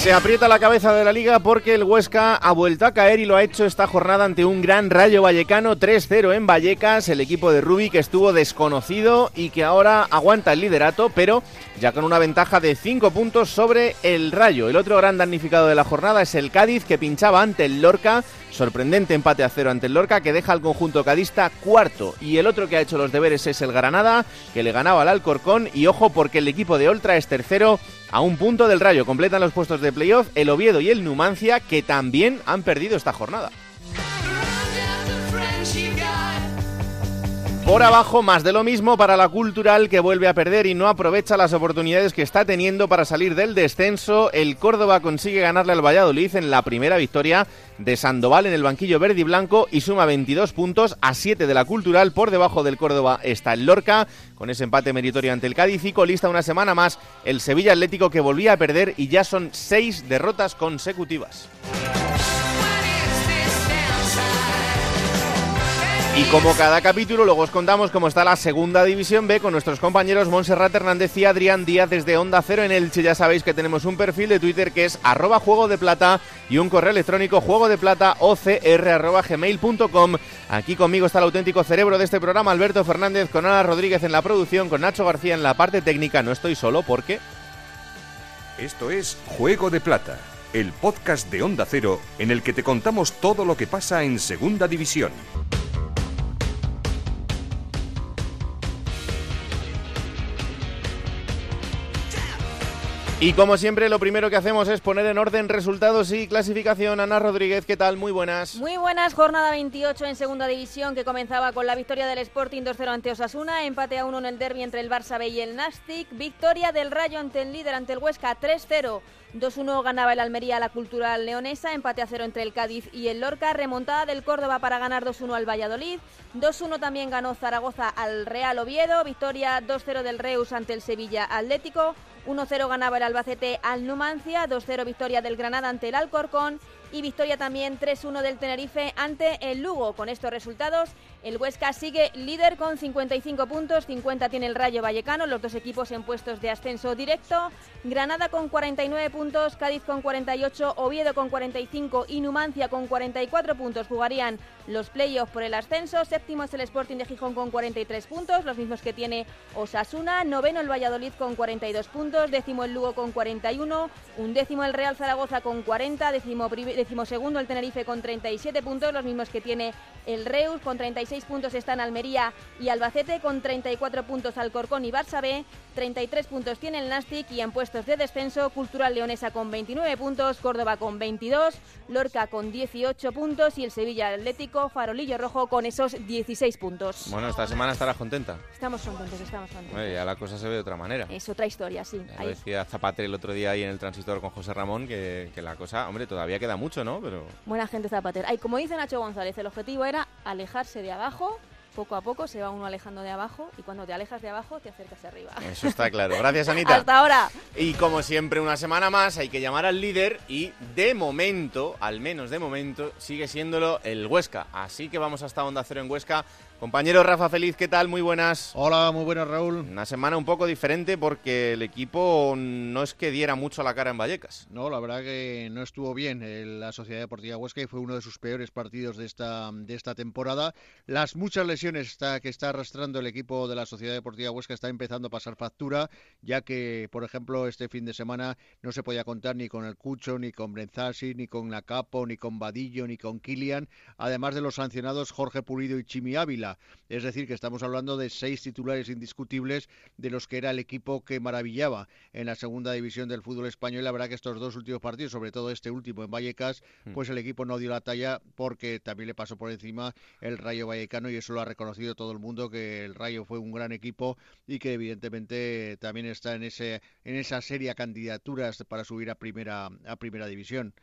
Se aprieta la cabeza de la liga porque el Huesca ha vuelto a caer y lo ha hecho esta jornada ante un gran Rayo Vallecano 3-0 en Vallecas, el equipo de Rubi que estuvo desconocido y que ahora aguanta el liderato, pero ya con una ventaja de 5 puntos sobre el Rayo. El otro gran damnificado de la jornada es el Cádiz que pinchaba ante el Lorca, sorprendente empate a cero ante el Lorca que deja al conjunto cadista cuarto y el otro que ha hecho los deberes es el Granada que le ganaba al Alcorcón y ojo porque el equipo de Oltra es tercero a un punto del Rayo. Completan los puestos de playoff el Oviedo y el Numancia, que también han perdido esta jornada. Por abajo, más de lo mismo para la Cultural que vuelve a perder y no aprovecha las oportunidades que está teniendo para salir del descenso. El Córdoba consigue ganarle al Valladolid en la primera victoria de Sandoval en el banquillo verde y blanco y suma 22 puntos a 7 de la Cultural. Por debajo del Córdoba está el Lorca con ese empate meritorio ante el Cádiz y colista una semana más el Sevilla Atlético que volvía a perder y ya son 6 derrotas consecutivas. Y como cada capítulo, luego os contamos cómo está la segunda división B con nuestros compañeros Montserrat Hernández y Adrián Díaz desde Onda Cero en Elche. Ya sabéis que tenemos un perfil de Twitter que es arroba juego de plata y un correo electrónico juego de plata. Aquí conmigo está el auténtico cerebro de este programa, Alberto Fernández, con Ana Rodríguez en la producción, con Nacho García en la parte técnica. No estoy solo porque... Esto es Juego de Plata, el podcast de Onda Cero en el que te contamos todo lo que pasa en Segunda División. Y como siempre, lo primero que hacemos es poner en orden resultados y clasificación. Ana Rodríguez, ¿qué tal? Muy buenas. Muy buenas, jornada 28 en segunda división que comenzaba con la victoria del Sporting 2-0 ante Osasuna, empate a 1 en el derby entre el Barça B y el Nastic, victoria del Rayo ante el líder ante el Huesca 3-0. 2-1 ganaba el Almería a la Cultural Leonesa, empate a 0 entre el Cádiz y el Lorca, remontada del Córdoba para ganar 2-1 al Valladolid, 2-1 también ganó Zaragoza al Real Oviedo, victoria 2-0 del Reus ante el Sevilla Atlético, 1-0 ganaba el Albacete al Numancia, 2-0 victoria del Granada ante el Alcorcón y victoria también 3-1 del Tenerife ante el Lugo. Con estos resultados, el Huesca sigue líder con 55 puntos, 50 tiene el Rayo Vallecano, los dos equipos en puestos de ascenso directo. Granada con 49 puntos, Cádiz con 48, Oviedo con 45 y Numancia con 44 puntos jugarían los playoffs por el ascenso. Séptimo es el Sporting de Gijón con 43 puntos, los mismos que tiene Osasuna. Noveno el Valladolid con 42 puntos, décimo el Lugo con 41, undécimo el Real Zaragoza con 40, décimo, décimo segundo el Tenerife con 37 puntos, los mismos que tiene el Reus con 36 puntos están Almería y Albacete con 34 puntos Alcorcón y Barça B, 33 puntos tiene el Nastic y en puestos de descenso Cultural Leonesa con 29 puntos, Córdoba con 22, Lorca con 18 puntos y el Sevilla Atlético Farolillo Rojo con esos 16 puntos. Bueno, esta semana estarás contenta. Estamos contentos, estamos contentos. Bueno, ya la cosa se ve de otra manera. Es otra historia, sí. Lo decía Zapate el otro día ahí en el transistor con José Ramón que, que la cosa, hombre, todavía queda mucho, ¿no? Pero Buena gente Zapater. Ay, como dice Nacho González, el objetivo era alejarse de abajo. Poco a poco se va uno alejando de abajo y cuando te alejas de abajo te acercas arriba. eso está claro. Gracias, Anita. Hasta ahora. Y como siempre, una semana más hay que llamar al líder y de momento, al menos de momento, sigue siéndolo el Huesca. Así que vamos hasta Onda Cero en Huesca. Compañero Rafa Feliz, ¿qué tal? Muy buenas. Hola, muy buenas, Raúl. Una semana un poco diferente porque el equipo no es que diera mucho la cara en Vallecas. No, la verdad que no estuvo bien la Sociedad Deportiva Huesca y fue uno de sus peores partidos de esta, de esta temporada. Las muchas lesiones está- que está arrastrando el equipo de la Sociedad Deportiva Huesca está empezando a pasar factura, ya que, por ejemplo, este fin de semana no se podía contar ni con el Cucho, ni con Brenzasi, ni con Lacapo, ni con Vadillo, ni con Kilian, además de los sancionados Jorge Pulido y Chimi Ávila. Es decir, que estamos hablando de seis titulares indiscutibles de los que era el equipo que maravillaba en la segunda división del fútbol español. La verdad que estos dos últimos partidos, sobre todo este último en Vallecas, hmm. pues el equipo no dio la talla porque también le pasó por encima el Rayo Vallecano y eso lo ha reconocido todo el mundo que el Rayo fue un gran equipo y que evidentemente también está en ese en esa serie de candidaturas para subir a primera a primera división.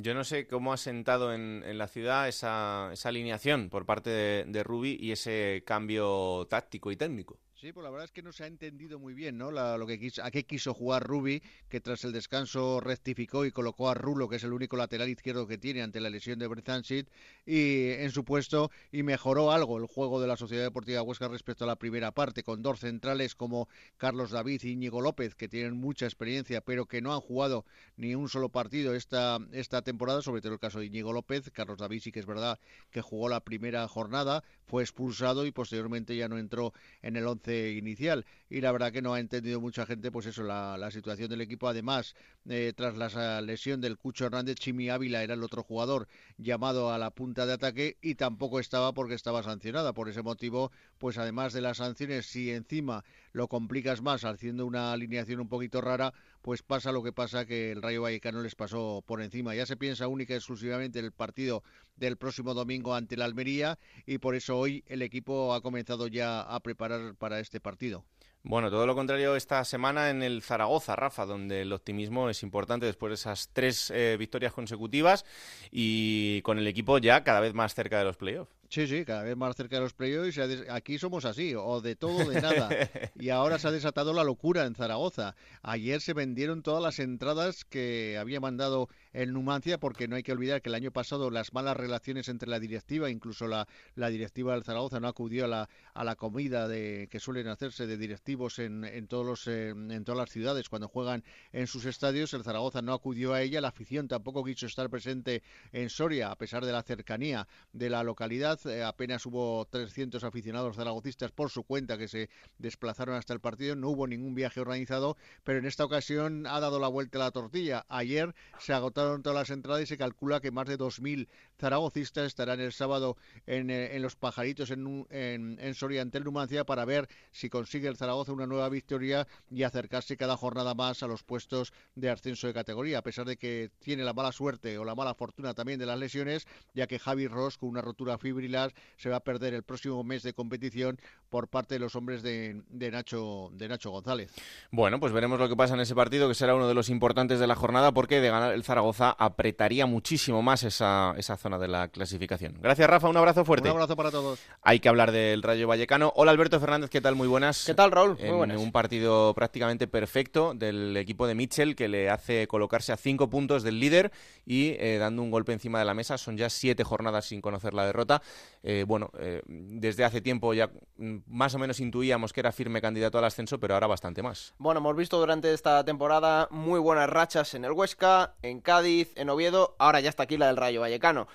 Yo no sé cómo ha sentado en, la ciudad esa, esa, alineación por parte de, de Rubi y ese cambio táctico y técnico. Sí, pues la verdad es que no se ha entendido muy bien, ¿no? lo que quiso, a qué quiso jugar Rubi, que tras el descanso rectificó y colocó a Rulo, que es el único lateral izquierdo que tiene ante la lesión de Brezansit, y en su puesto y mejoró algo el juego de la Sociedad Deportiva Huesca respecto a la primera parte, con dos centrales como Carlos David y Íñigo López, que tienen mucha experiencia, pero que no han jugado ni un solo partido esta, esta temporada, sobre todo el caso de Íñigo López. Carlos David sí que es verdad que jugó la primera jornada, fue expulsado y posteriormente ya no entró en el once inicial. Y la verdad que no ha entendido mucha gente pues eso la, la situación del equipo. Además eh, tras la lesión del Cucho Hernández Chimi Ávila era el otro jugador llamado a la punta de ataque y tampoco estaba porque estaba sancionada. Por ese motivo pues además de las sanciones si encima lo complicas más haciendo una alineación un poquito rara pues pasa lo que pasa que el Rayo Vallecano les pasó por encima. Ya se piensa única y exclusivamente en el partido del próximo domingo ante la Almería y por eso hoy el equipo ha comenzado ya a preparar para este partido. Bueno, todo lo contrario esta semana en el Zaragoza, Rafa, donde el optimismo es importante después de esas tres eh, victorias consecutivas y con el equipo ya cada vez más cerca de los playoffs. Sí, sí, cada vez más cerca de los playoffs. Aquí somos así, o de todo o de nada. y ahora se ha desatado la locura en Zaragoza. Ayer se vendieron todas las entradas que había mandado el Numancia, porque no hay que olvidar que el año pasado las malas relaciones entre la directiva, incluso la, la directiva del Zaragoza no acudió a la, a la comida de, que suelen hacerse de directivos en, en, todos los, eh, en todas las ciudades cuando juegan en sus estadios. El Zaragoza no acudió a ella, la afición tampoco quiso estar presente en Soria, a pesar de la cercanía de la localidad eh, apenas hubo 300 aficionados zaragocistas por su cuenta que se desplazaron hasta el partido. No hubo ningún viaje organizado, pero en esta ocasión ha dado la vuelta a la tortilla. Ayer se agotaron todas las entradas y se calcula que más de 2.000 zaragocistas estarán el sábado en, eh, Los Pajaritos en, en, Soria ante el Numancia para ver si consigue el Zaragoza una nueva victoria y acercarse cada jornada más a los puestos de ascenso de categoría, a pesar de que tiene la mala suerte o la mala fortuna también de las lesiones, ya que Javi Ross con una rotura fibrilar se va a perder el próximo mes de competición por parte de los hombres de, Nacho, de Nacho González. Bueno, pues veremos lo que pasa en ese partido, que será uno de los importantes de la jornada, porque de ganar el Zaragoza apretaría muchísimo más esa, esa zona de la clasificación. Gracias, Rafa, un abrazo fuerte. Un abrazo para todos. Hay que hablar del Rayo Vallecano. Hola, Alberto Fernández, ¿qué tal? Muy buenas. ¿Qué tal, Raúl? Muy buenas. un partido prácticamente perfecto del equipo de Mitchell, que le hace colocarse a cinco puntos del líder y eh, dando un golpe encima de la mesa. Son ya siete jornadas sin conocer la derrota. Eh, bueno, eh, desde hace tiempo ya mm, más o menos intuíamos que era firme candidato al ascenso, pero ahora bastante más. Bueno, hemos visto durante esta temporada muy buenas rachas en el Huesca, en Cádiz, en Oviedo, ahora ya está aquí la del Rayo Vallecano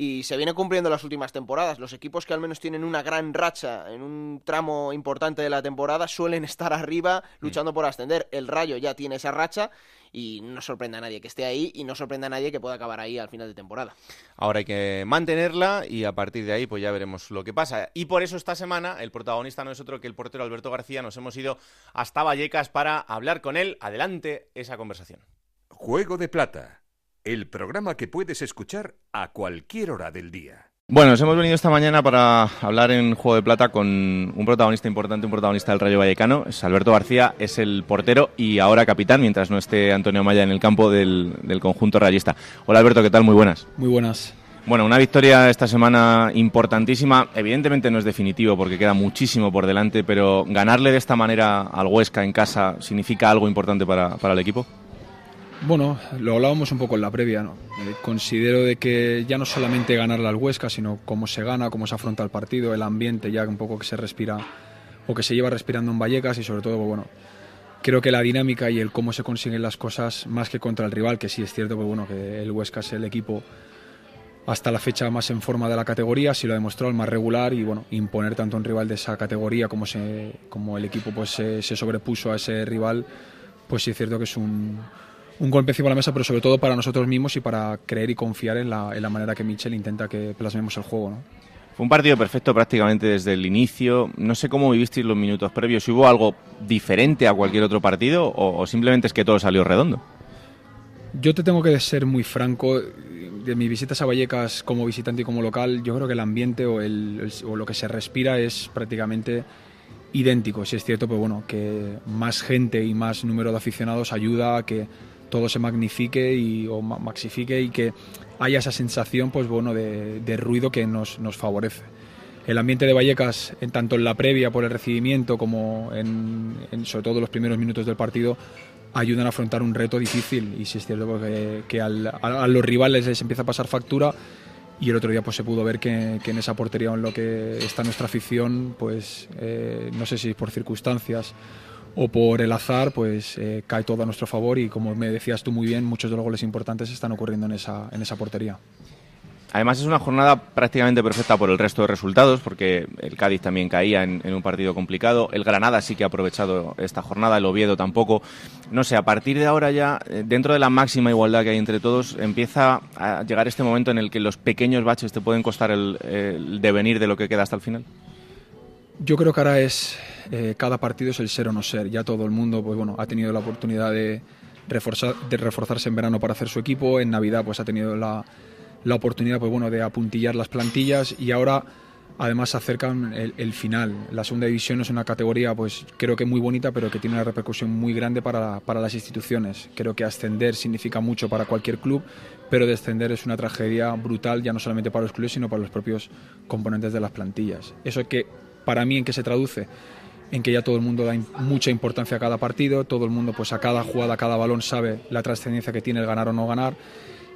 y se viene cumpliendo las últimas temporadas. Los equipos que al menos tienen una gran racha en un tramo importante de la temporada suelen estar arriba mm. luchando por ascender. El Rayo ya tiene esa racha y no sorprende a nadie que esté ahí y no sorprende a nadie que pueda acabar ahí al final de temporada. Ahora hay que mantenerla y a partir de ahí pues ya veremos lo que pasa. Y por eso esta semana el protagonista no es otro que el portero Alberto García. Nos hemos ido hasta Vallecas para hablar con él. Adelante esa conversación. Juego de Plata el programa que puedes escuchar a cualquier hora del día. Bueno, nos hemos venido esta mañana para hablar en Juego de Plata con un protagonista importante, un protagonista del Rayo Vallecano. Es Alberto García, es el portero y ahora capitán, mientras no esté Antonio Maya en el campo del, conjunto rayista. Hola Alberto, ¿qué tal? Muy buenas. Muy buenas. Bueno, una victoria esta semana importantísima. Evidentemente no es definitivo porque queda muchísimo por delante, pero ganarle de esta manera al Huesca en casa significa algo importante para, para el equipo. Bueno, lo hablábamos un poco en la previa, ¿no? Eh, considero de que ya no solamente ganarle al Huesca, sino cómo se gana, cómo se afronta el partido, el ambiente ya un poco que se respira o que se lleva respirando en Vallecas y sobre todo, bueno, creo que la dinámica y el cómo se consiguen las cosas más que contra el rival, que sí es cierto, pues bueno, que el Huesca es el equipo hasta la fecha más en forma de la categoría, sí lo ha demostrado, el más regular y bueno, imponer tanto un rival de esa categoría como, se, como el equipo pues se, se sobrepuso a ese rival, pues sí es cierto que es un un golpe encima de la mesa, pero sobre todo para nosotros mismos y para creer y confiar en la, en la manera que Michel intenta que plasmemos el juego. ¿no? Fue un partido perfecto prácticamente desde el inicio. No sé cómo vivisteis los minutos previos. Hubo algo diferente a cualquier otro partido o, simplemente es que todo salió redondo. Yo te tengo que ser muy franco. De mis visitas a Vallecas como visitante y como local, yo creo que el ambiente o, o lo que se respira es prácticamente idéntico. Si es cierto, pues bueno, que más gente y más número de aficionados ayuda a que todo se magnifique y, o maxifique y que haya esa sensación pues bueno de, ruido que nos, nos, favorece. El ambiente de Vallecas, en tanto en la previa por el recibimiento como en, sobre todo los primeros minutos del partido, ayudan a afrontar un reto difícil y si es cierto pues, que, a, los rivales les empieza a pasar factura y el otro día pues se pudo ver que, en esa portería en lo que está nuestra afición pues eh, no sé si por circunstancias o por el azar, pues eh, cae todo a nuestro favor y como me decías tú muy bien, muchos de los goles importantes están ocurriendo en esa, en esa portería. Además es una jornada prácticamente perfecta por el resto de resultados, porque el Cádiz también caía en, un partido complicado, el Granada sí que ha aprovechado esta jornada, el Oviedo tampoco. No sé, a partir de ahora ya, eh, dentro de la máxima igualdad que hay entre todos, empieza a llegar este momento en el que los pequeños baches te pueden costar el, el devenir de lo que queda hasta el final. Yo creo que ahora es eh, cada partido es el ser o no ser. Ya todo el mundo pues bueno, ha tenido la oportunidad de, reforzar, de reforzarse en verano para hacer su equipo. En Navidad pues ha tenido la, la oportunidad pues, bueno, de apuntillar las plantillas y ahora además se acercan el, final. La segunda división es una categoría pues creo que muy bonita pero que tiene una repercusión muy grande para, para las instituciones. Creo que ascender significa mucho para cualquier club, pero descender es una tragedia brutal ya no solamente para los clubes sino para los propios componentes de las plantillas. Eso que para mí en qué se traduce en que ya todo el mundo da mucha importancia a cada partido, todo el mundo pues a cada jugada, a cada balón sabe la trascendencia que tiene el ganar o no ganar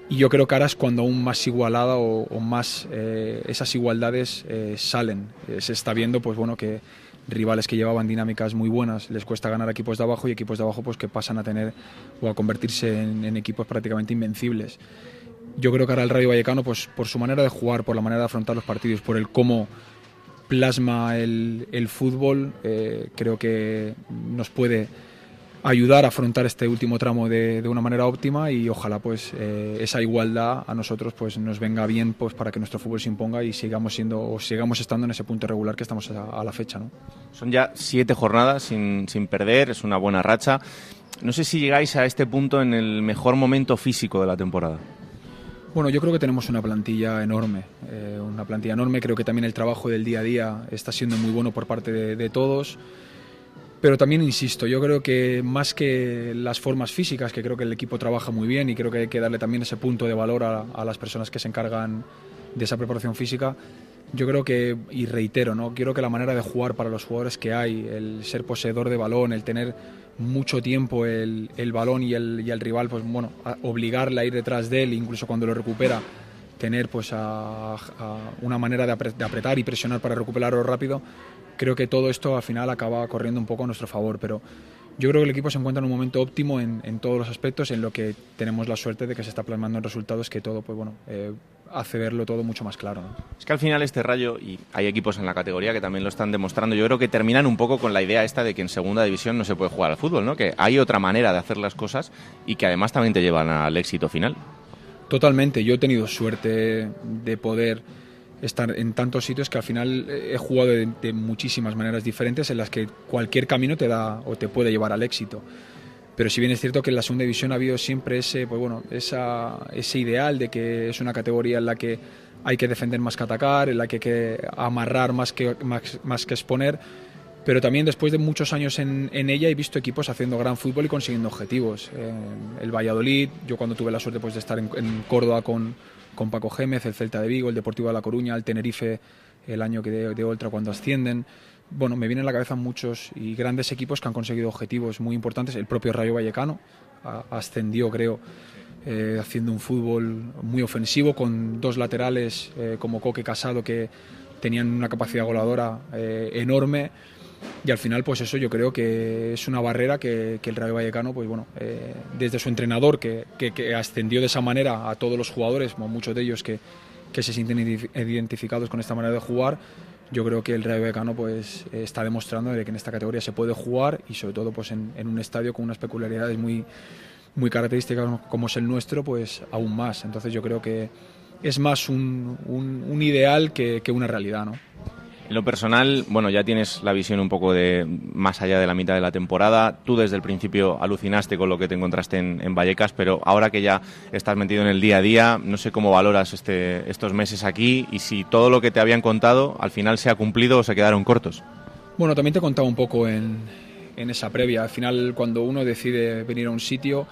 y yo creo que ahora es cuando aún más igualada o, más eh, esas igualdades eh, salen. Eh, se está viendo pues bueno que rivales que llevaban dinámicas muy buenas les cuesta ganar equipos de abajo y equipos de abajo pues que pasan a tener o a convertirse en, en equipos prácticamente invencibles. Yo creo que ahora el Rayo Vallecano pues por su manera de jugar, por la manera de afrontar los partidos, por el cómo plasma el, el fútbol, eh, creo que nos puede ayudar a afrontar este último tramo de, de una manera óptima y ojalá pues eh, esa igualdad a nosotros pues nos venga bien pues para que nuestro fútbol se imponga y sigamos siendo o sigamos estando en ese punto regular que estamos a, la fecha son ya siete jornadas sin, sin perder es una buena racha. No sé si llegáis a este punto en el mejor momento físico de la temporada bueno, yo creo que tenemos una plantilla enorme, eh, una plantilla enorme. Creo que también el trabajo del día a día está siendo muy bueno por parte de, todos. Pero también insisto, yo creo que más que las formas físicas, que creo que el equipo trabaja muy bien y creo que hay que darle también ese punto de valor a, a las personas que se encargan de esa preparación física, yo creo que, y reitero, ¿no? quiero que la manera de jugar para los jugadores que hay, el ser poseedor de balón, el tener mucho tiempo el, el balón y el, y el, rival, pues bueno, obligarle a ir detrás de él, incluso cuando lo recupera, tener pues a, una manera de, apretar y presionar para recuperarlo rápido, creo que todo esto al final acaba corriendo un poco a nuestro favor, pero yo creo que el equipo se encuentra en un momento óptimo en, en, todos los aspectos, en lo que tenemos la suerte de que se está plasmando en resultados que todo, pues bueno, eh, hace verlo todo mucho más claro. Es que al final este rayo, y hay equipos en la categoría que también lo están demostrando, yo creo que terminan un poco con la idea esta de que en segunda división no se puede jugar al fútbol, ¿no? que hay otra manera de hacer las cosas y que además también te llevan al éxito final. Totalmente, yo he tenido suerte de poder estar en tantos sitios que al final he jugado de, muchísimas maneras diferentes en las que cualquier camino te da o te puede llevar al éxito. Pero si bien es cierto que en la segunda división ha habido siempre ese, pues bueno, esa, ese ideal de que es una categoría en la que hay que defender más que atacar, en la que hay que amarrar más que, más, que exponer, pero también después de muchos años en, en, ella he visto equipos haciendo gran fútbol y consiguiendo objetivos. el Valladolid, yo cuando tuve la suerte pues, de estar en, en Córdoba con, con Paco Gémez, el Celta de Vigo, el Deportivo de La Coruña, el Tenerife el año que de, de Oltra cuando ascienden. Bueno, me vienen a la cabeza muchos y grandes equipos que han conseguido objetivos muy importantes. El propio Rayo Vallecano ascendió, creo, eh, haciendo un fútbol muy ofensivo con dos laterales eh, como Coque Casado que tenían una capacidad goladora eh, enorme y al final pues eso yo creo que es una barrera que, el Rayo Vallecano pues bueno eh, desde su entrenador que, que, ascendió de esa manera a todos los jugadores muchos de ellos que, se sienten identificados con esta manera de jugar yo creo que el Rayo Vallecano pues está demostrando de que en esta categoría se puede jugar y sobre todo pues en, en un estadio con unas peculiaridades muy muy características como es el nuestro pues aún más entonces yo creo que es más un, un, ideal que, que, una realidad, ¿no? En lo personal, bueno, ya tienes la visión un poco de más allá de la mitad de la temporada. Tú desde el principio alucinaste con lo que te encontraste en, Vallecas, pero ahora que ya estás metido en el día a día, no sé cómo valoras este, estos meses aquí y si todo lo que te habían contado al final se ha cumplido o se quedaron cortos. Bueno, también te he contado un poco en, en esa previa. Al final, cuando uno decide venir a un sitio,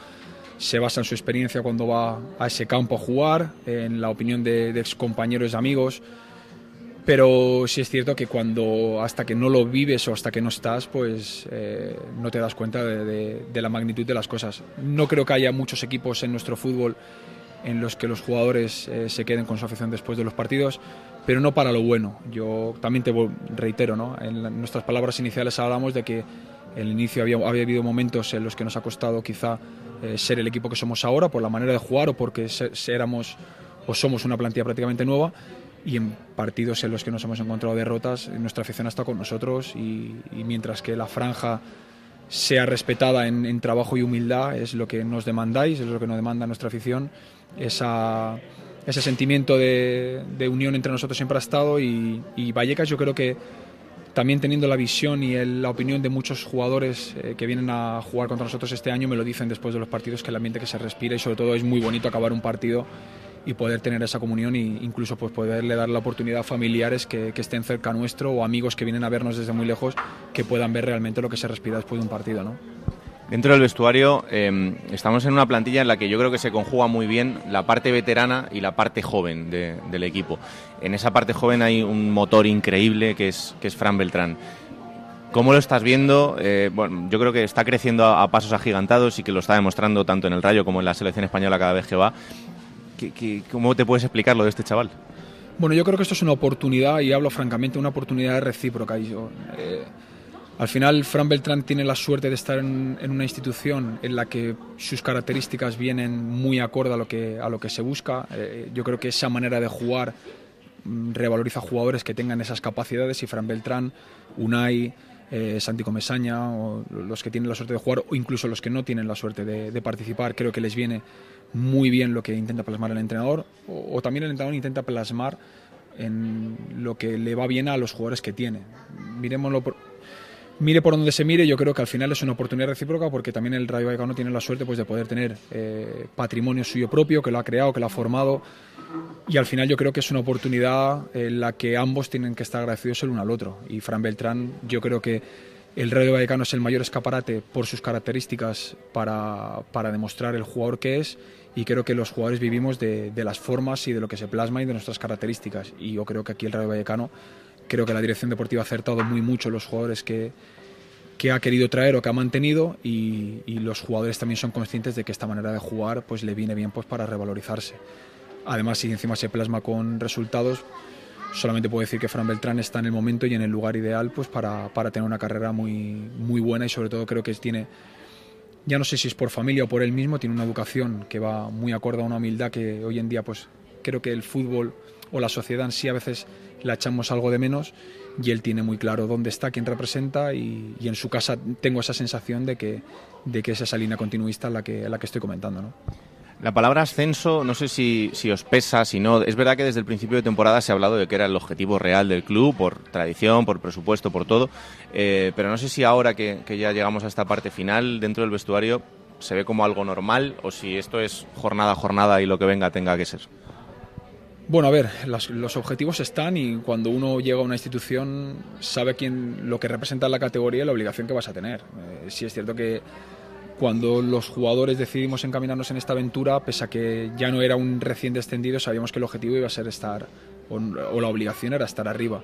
se basa en su experiencia cuando va a ese campo a jugar, en la opinión de, de ex compañeros y amigos pero sí es cierto que cuando hasta que no lo vives o hasta que no estás, pues eh, no te das cuenta de, la magnitud de las cosas. No creo que haya muchos equipos en nuestro fútbol en los que los jugadores eh, se queden con su afición después de los partidos, pero no para lo bueno. Yo también te reitero, ¿no? en nuestras palabras iniciales hablamos de que el inicio había, habido momentos en los que nos ha costado quizá eh, ser el equipo que somos ahora por la manera de jugar o porque éramos o somos una plantilla prácticamente nueva y en partidos en los que nos hemos encontrado derrotas, nuestra afición está con nosotros y, mientras que la franja sea respetada en, trabajo y humildad, es lo que nos demandáis, es lo que nos demanda nuestra afición, esa, ese sentimiento de, unión entre nosotros siempre ha estado y, Vallecas yo creo que también teniendo la visión y la opinión de muchos jugadores eh, que vienen a jugar contra nosotros este año, me lo dicen después de los partidos, que el ambiente que se respira y sobre todo es muy bonito acabar un partido y poder tener esa comunión e incluso pues poderle dar la oportunidad a familiares que, estén cerca nuestro o amigos que vienen a vernos desde muy lejos que puedan ver realmente lo que se respira después de un partido. ¿no? Dentro del vestuario em, estamos en una plantilla en la que yo creo que se conjuga muy bien la parte veterana y la parte joven del equipo. En esa parte joven hay un motor increíble que es, que es Fran Beltrán. ¿Cómo lo estás viendo? Eh, bueno, yo creo que está creciendo a, a, pasos agigantados y que lo está demostrando tanto en el Rayo como en la selección española cada vez que va. ¿Cómo te puedes explicar lo de este chaval? Bueno, yo creo que esto es una oportunidad, y hablo francamente, una oportunidad recíproca. Eh, al final, Fran Beltrán tiene la suerte de estar en, una institución en la que sus características vienen muy acorde a lo que, a lo que se busca. Eh, yo creo que esa manera de jugar mm, revaloriza jugadores que tengan esas capacidades y Fran Beltrán, Unai, eh, Santi Comesaña, o los que tienen la suerte de jugar, o incluso los que no tienen la suerte de participar, creo que les viene muy bien lo que intenta plasmar el entrenador o, también el entrenador intenta plasmar en lo que le va bien a los jugadores que tiene. Miremoslo por, mire por donde se mire, yo creo que al final es una oportunidad recíproca porque también el Rayo Vallecano tiene la suerte pues, de poder tener eh, patrimonio suyo propio, que lo ha creado, que lo ha formado. Y al final yo creo que es una oportunidad en la que ambos tienen que estar agradecidos el uno al otro. Y Fran Beltrán, yo creo que el Rayo Vallecano es el mayor escaparate por sus características para, para demostrar el jugador que es y creo que los jugadores vivimos de, las formas y de lo que se plasma y de nuestras características. Y yo creo que aquí el Rayo Vallecano, creo que la dirección deportiva ha acertado muy mucho los jugadores que, que ha querido traer o que ha mantenido y, los jugadores también son conscientes de que esta manera de jugar pues le viene bien pues para revalorizarse. Además, si encima se plasma con resultados, solamente puedo decir que Fran Beltrán está en el momento y en el lugar ideal pues para, para tener una carrera muy, muy buena y sobre todo creo que tiene ya no sé si es por familia o por él mismo, tiene una educación que va muy acorde a una humildad que hoy en día pues creo que el fútbol o la sociedad en sí a veces la echamos algo de menos y él tiene muy claro dónde está, quién representa y, en su casa tengo esa sensación de que, de que es esa línea continuista la que, la que estoy comentando. ¿no? La palabra ascenso, no sé si, os pesa, si no. Es verdad que desde el principio de temporada se ha hablado de que era el objetivo real del club, por tradición, por presupuesto, por todo. Eh, pero no sé si ahora que, ya llegamos a esta parte final dentro del vestuario se ve como algo normal o si esto es jornada a jornada y lo que venga tenga que ser. Bueno, a ver, los objetivos están y cuando uno llega a una institución sabe quién, lo que representa la categoría y la obligación que vas a tener. Eh, si es cierto que cuando los jugadores decidimos encaminarnos en esta aventura, pese a que ya no era un recién descendido, sabíamos que el objetivo iba a ser estar, o, la obligación era estar arriba.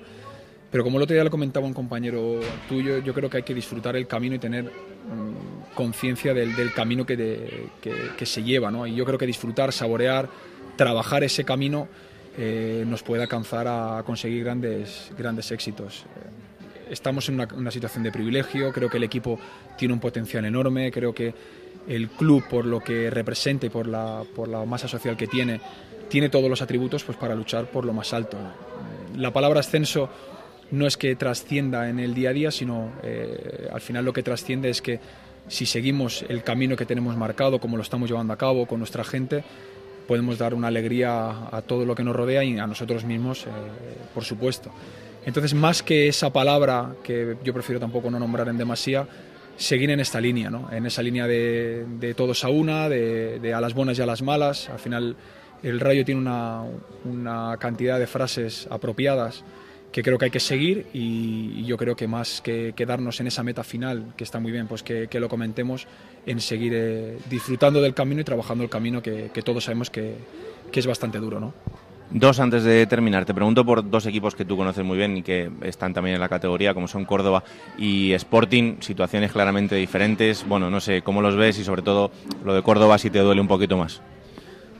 Pero como el otro día le comentaba un compañero tuyo, yo creo que hay que disfrutar el camino y tener mm, conciencia del, camino que, que, se lleva. ¿no? Y yo creo que disfrutar, saborear, trabajar ese camino eh, nos puede alcanzar a conseguir grandes, grandes éxitos estamos en una, situación de privilegio, creo que el equipo tiene un potencial enorme, creo que el club, por lo que representa y por la, por la masa social que tiene, tiene todos los atributos pues, para luchar por lo más alto. La palabra ascenso no es que trascienda en el día a día, sino eh, al final lo que trasciende es que si seguimos el camino que tenemos marcado, como lo estamos llevando a cabo con nuestra gente, podemos dar una alegría a, todo lo que nos rodea y a nosotros mismos, eh, por supuesto. Entonces, más que esa palabra, que yo prefiero tampoco no nombrar en demasía, seguir en esta línea, ¿no? en esa línea de, todos a una, de, de, a las buenas y a las malas. Al final, el Rayo tiene una, una cantidad de frases apropiadas que creo que hay que seguir y, yo creo que más que quedarnos en esa meta final, que está muy bien, pues que, lo comentemos, en seguir eh, disfrutando del camino y trabajando el camino que, todos sabemos que, que, es bastante duro. ¿no? Dos antes de terminar, te pregunto por dos equipos que tú conoces muy bien y que están también en la categoría, como son Córdoba y Sporting, situaciones claramente diferentes. Bueno, no sé cómo los ves y sobre todo lo de Córdoba si te duele un poquito más.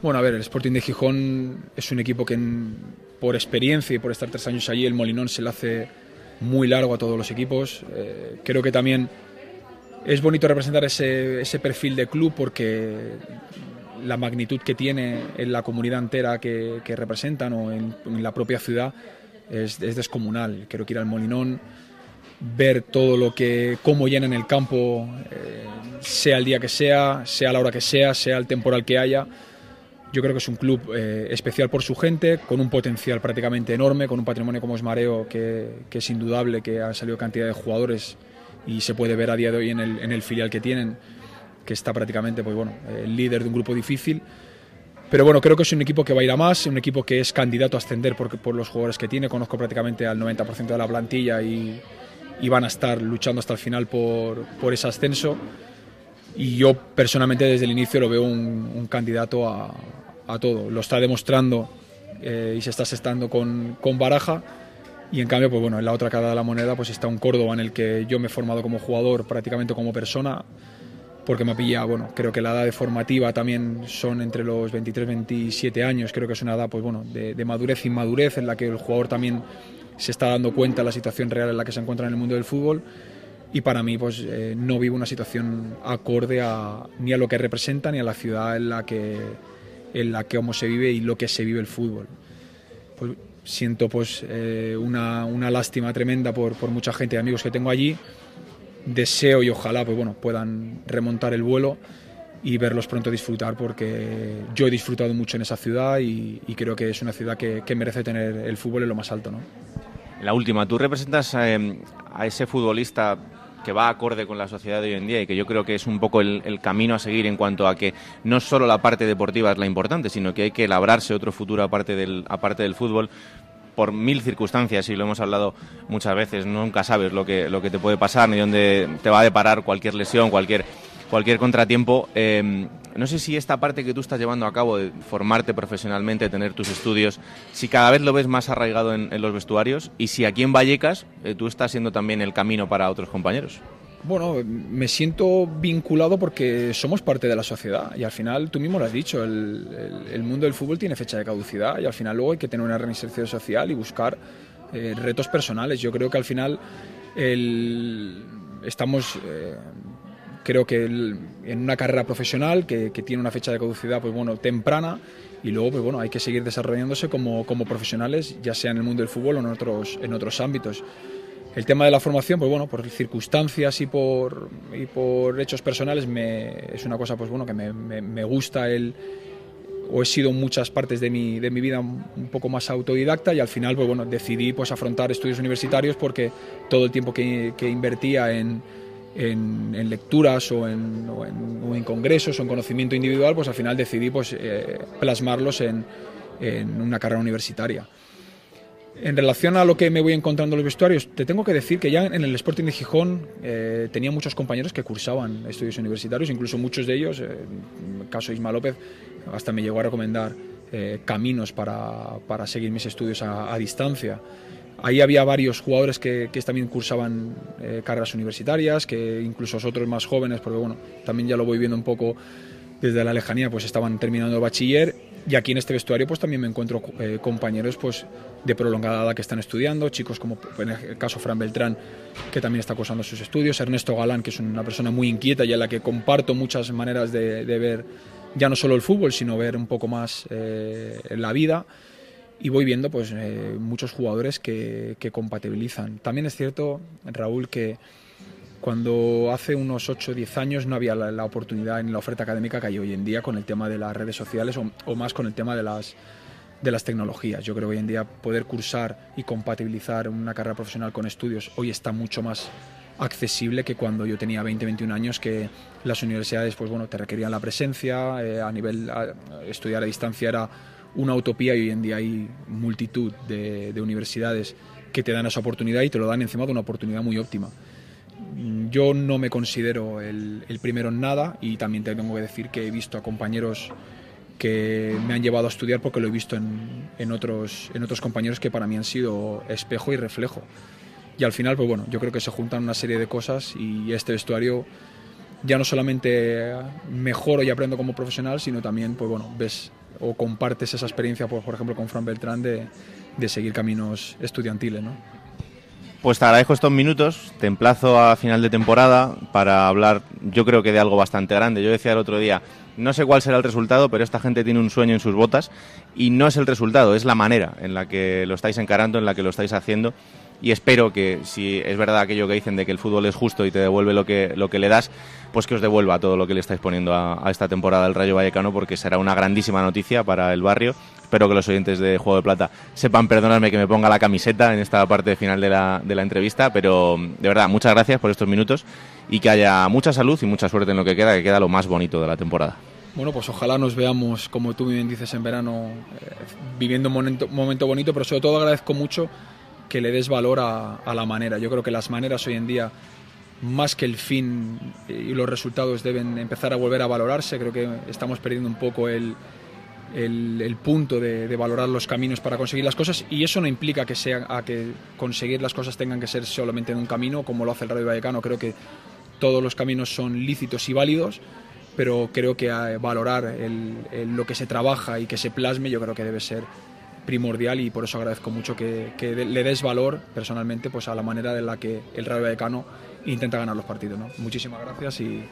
Bueno, a ver, el Sporting de Gijón es un equipo que por experiencia y por estar tres años allí, el Molinón se le hace muy largo a todos los equipos. Eh, creo que también es bonito representar ese, ese, perfil de club porque la magnitud que tiene en la comunidad entera que, representan o en, la propia ciudad es, es, descomunal. Quiero que ir al Molinón, ver todo lo que, cómo llenan el campo, eh, sea el día que sea, sea la hora que sea, sea el temporal que haya yo creo que es un club eh, especial por su gente, con un potencial prácticamente enorme, con un patrimonio como es Mareo, que, es indudable, que ha salido cantidad de jugadores y se puede ver a día de hoy en el filial que tienen, que está prácticamente pues bueno, el líder de un grupo difícil. Pero bueno, creo que es un equipo que va a ir a más, un equipo que es candidato a ascender por, por los jugadores que tiene. Conozco prácticamente al 90% de la plantilla y, y, van a estar luchando hasta el final por, por ese ascenso y yo personalmente desde el inicio lo veo un, un candidato a, a todo. Lo está demostrando eh, y se está asestando con, con, Baraja. Y en cambio, pues bueno, en la otra cara de la moneda pues está un Córdoba en el que yo me he formado como jugador, prácticamente como persona, porque me pilla, bueno, creo que la edad de formativa también son entre los 23 27 años, creo que es una edad pues bueno, de, de madurez inmadurez en la que el jugador también se está dando cuenta de la situación real en la que se encuentra en el mundo del fútbol y para mí pues eh, no vivo una situación acorde a, ni a lo que representa ni a la ciudad en la que en la que cómo se vive y lo que se vive el fútbol. Pues siento pues eh, una, una, lástima tremenda por, por, mucha gente y amigos que tengo allí. Deseo y ojalá pues bueno puedan remontar el vuelo y verlos pronto disfrutar porque yo he disfrutado mucho en esa ciudad y, y creo que es una ciudad que, que, merece tener el fútbol en lo más alto. ¿no? La última, tú representas eh, a ese futbolista que va acorde con la sociedad de hoy en día y que yo creo que es un poco el, el, camino a seguir en cuanto a que no solo la parte deportiva es la importante, sino que hay que labrarse otro futuro aparte del, aparte del fútbol por mil circunstancias y lo hemos hablado muchas veces, nunca sabes lo que, lo que te puede pasar ni dónde te va a deparar cualquier lesión, cualquier, cualquier contratiempo. Eh, no sé si esta parte que tú estás llevando a cabo de formarte profesionalmente, tener tus estudios, si cada vez lo ves más arraigado en, los vestuarios y si aquí en Vallecas eh, tú estás siendo también el camino para otros compañeros. Bueno, me siento vinculado porque somos parte de la sociedad y al final, tú mismo lo has dicho, el, mundo del fútbol tiene fecha de caducidad y al final luego hay que tener una reinserción social y buscar eh, retos personales. Yo creo que al final estamos eh, creo que en una carrera profesional que, tiene una fecha de caducidad pues bueno temprana y luego pues bueno hay que seguir desarrollándose como, profesionales ya sea en el mundo del fútbol o en otros ámbitos el tema de la formación pues bueno por circunstancias y por y por hechos personales me, es una cosa pues bueno que me, gusta el o he sido en muchas partes de mi, de mi vida un poco más autodidacta y al final pues bueno decidí pues afrontar estudios universitarios porque todo el tiempo que, invertía en en, lecturas o en, en, o en, congresos o en conocimiento individual, pues al final decidí pues, eh, plasmarlos en, en, una carrera universitaria. En relación a lo que me voy encontrando en los vestuarios, te tengo que decir que ya en el Sporting de Gijón eh, tenía muchos compañeros que cursaban estudios universitarios, incluso muchos de ellos, eh, en el caso de Isma López, hasta me llegó a recomendar eh, caminos para, para, seguir mis estudios a, a distancia. Ahí había varios jugadores que, que también cursaban eh, carreras universitarias, que incluso otros más jóvenes, porque bueno, también ya lo voy viendo un poco desde la lejanía, pues estaban terminando el bachiller. Y aquí en este vestuario pues también me encuentro eh, compañeros pues de prolongada edad que están estudiando, chicos como en el caso Fran Beltrán, que también está cursando sus estudios, Ernesto Galán, que es una persona muy inquieta y a la que comparto muchas maneras de, ver ya no solo el fútbol, sino ver un poco más eh, la vida y voy viendo pues eh, muchos jugadores que, que, compatibilizan. También es cierto, Raúl, que cuando hace unos 8 o 10 años no había la, oportunidad en la oferta académica que hay hoy en día con el tema de las redes sociales o, más con el tema de las, de las tecnologías. Yo creo que hoy en día poder cursar y compatibilizar una carrera profesional con estudios hoy está mucho más accesible que cuando yo tenía 20, 21 años, que las universidades pues bueno, te requerían la presencia, eh, a nivel estudiar a distancia era una utopía y hoy en día hay multitud de universidades que te dan esa oportunidad y te lo dan encima de una oportunidad muy óptima. Yo no me considero el, primero en nada y también tengo que decir que he visto a compañeros que me han llevado a estudiar porque lo he visto en, otros, en otros compañeros que para mí han sido espejo y reflejo. Y al final, pues bueno, yo creo que se juntan una serie de cosas y este vestuario ya no solamente mejoro y aprendo como profesional, sino también, pues bueno, ves o compartes esa experiencia, por, por ejemplo, con Fran Beltrán de, de seguir caminos estudiantiles, ¿no? Pues te agradezco estos minutos, te emplazo a final de temporada para hablar, yo creo que de algo bastante grande. Yo decía el otro día, no sé cuál será el resultado, pero esta gente tiene un sueño en sus botas y no es el resultado, es la manera en la que lo estáis encarando, en la que lo estáis haciendo y espero que si es verdad aquello que dicen de que el fútbol es justo y te devuelve lo que, lo que le das, pues que os devuelva todo lo que le estáis poniendo a, esta temporada del Rayo Vallecano porque será una grandísima noticia para el barrio. Espero que los oyentes de Juego de Plata sepan perdonarme que me ponga la camiseta en esta parte final de la, de la entrevista, pero de verdad, muchas gracias por estos minutos y que haya mucha salud y mucha suerte en lo que queda, que queda lo más bonito de la temporada. Bueno, pues ojalá nos veamos, como tú bien dices, en verano, eh, viviendo un momento, momento bonito, pero sobre todo agradezco mucho que le des valor a, la manera. Yo creo que las maneras hoy en día, más que el fin y los resultados, deben empezar a volver a valorarse. Creo que estamos perdiendo un poco el, el, punto de, valorar los caminos para conseguir las cosas y eso no implica que, sea, a que conseguir las cosas tengan que ser solamente en un camino, como lo hace el Radio Vallecano. Creo que todos los caminos son lícitos y válidos pero creo que valorar lo que se trabaja y que se plasme yo creo que debe ser primordial y por eso agradezco mucho que, le des valor personalmente pues a la manera de la que el Rayo Vallecano intenta ganar los partidos. ¿no? Muchísimas gracias y,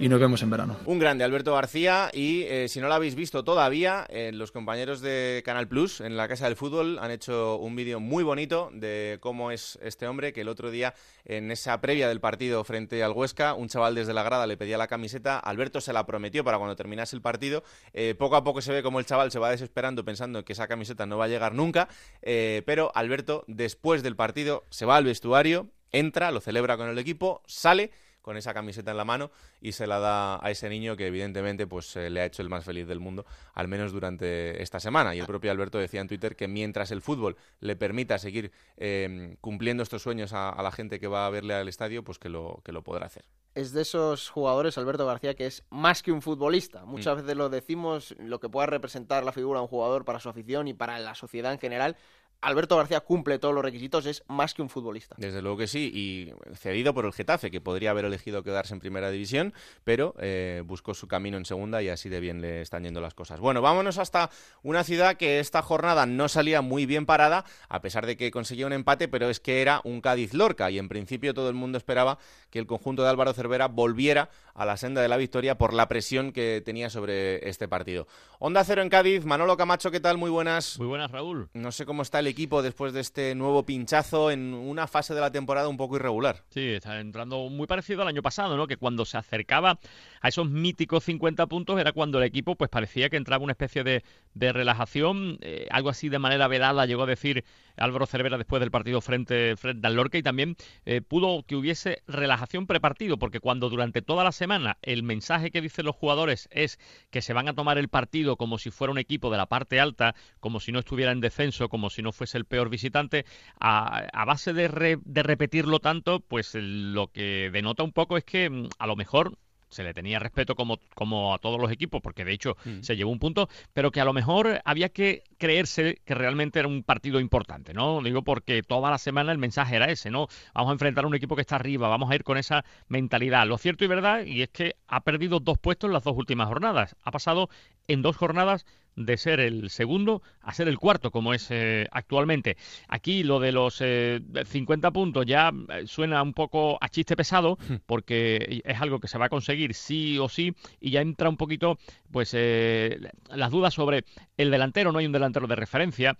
y nos vemos en verano. Un grande Alberto García y eh, si no lo habéis visto todavía, eh, los compañeros de Canal Plus en la Casa del Fútbol han hecho un vídeo muy bonito de cómo es este hombre que el otro día en esa previa del partido frente al Huesca, un chaval desde la grada le pedía la camiseta, Alberto se la prometió para cuando terminase el partido, eh, poco a poco se ve como el chaval se va desesperando pensando que esa camiseta no va a llegar nunca, pero Alberto después del partido se va al vestuario, entra, lo celebra con el equipo, sale con esa camiseta en la mano y se la da a ese niño que evidentemente pues eh, le ha hecho el más feliz del mundo, al menos durante esta semana. Y el propio Alberto decía en Twitter que mientras el fútbol le permita seguir em, cumpliendo estos sueños a, la gente que va a verle al estadio, pues que lo, que lo podrá hacer. Es de esos jugadores, Alberto García, que es más que un futbolista. Muchas mm. veces lo decimos, lo que pueda representar la figura de un jugador para su afición y para la sociedad en general, Alberto García cumple todos los requisitos, es más que un futbolista. Desde luego que sí, y cedido por el Getafe, que podría haber elegido quedarse en primera división, pero eh, buscó su camino en segunda y así de bien le están yendo las cosas. Bueno, vámonos hasta una ciudad que esta jornada no salía muy bien parada, a pesar de que conseguía un empate, pero es que era un Cádiz-Lorca, y en principio todo el mundo esperaba que el conjunto de Álvaro Cervera volviera a la senda de la victoria por la presión que tenía sobre este partido. Onda Cero en Cádiz, Manolo Camacho, ¿qué tal? Muy buenas. Muy buenas, Raúl. No sé cómo está el equipo después de este nuevo pinchazo en una fase de la temporada un poco irregular. Sí, está entrando muy parecido al año pasado, ¿no? Que cuando se acercaba a esos míticos 50 puntos era cuando el equipo pues parecía que entraba una especie de, relajación, eh, algo así de manera vedada llegó a decir Álvaro Cervera después del partido frente, frente al Lorca y también eh, pudo que hubiese relajación prepartido, porque cuando durante toda la semana el mensaje que dicen los jugadores es que se van a tomar el partido como si fuera un equipo de la parte alta, como si no estuviera en descenso, como si no fuese el peor visitante, a, base de, de repetirlo tanto, pues lo que denota un poco es que mm, a lo mejor se le tenía respeto como, como a todos los equipos, porque de hecho mm. se llevó un punto, pero que a lo mejor había que creerse que realmente era un partido importante, ¿no? Digo porque toda la semana el mensaje era ese, ¿no? Vamos a enfrentar a un equipo que está arriba, vamos a ir con esa mentalidad. Lo cierto y verdad, y es que ha perdido dos puestos en las dos últimas jornadas. Ha pasado en dos jornadas de ser el segundo a ser el cuarto, como es eh, actualmente. Aquí lo de los 50 eh, puntos ya eh, suena un poco a chiste pesado, hmm. porque es algo que se va a conseguir sí o sí, y ya entra un poquito pues las dudas sobre el delantero, no hay un delantero de referencia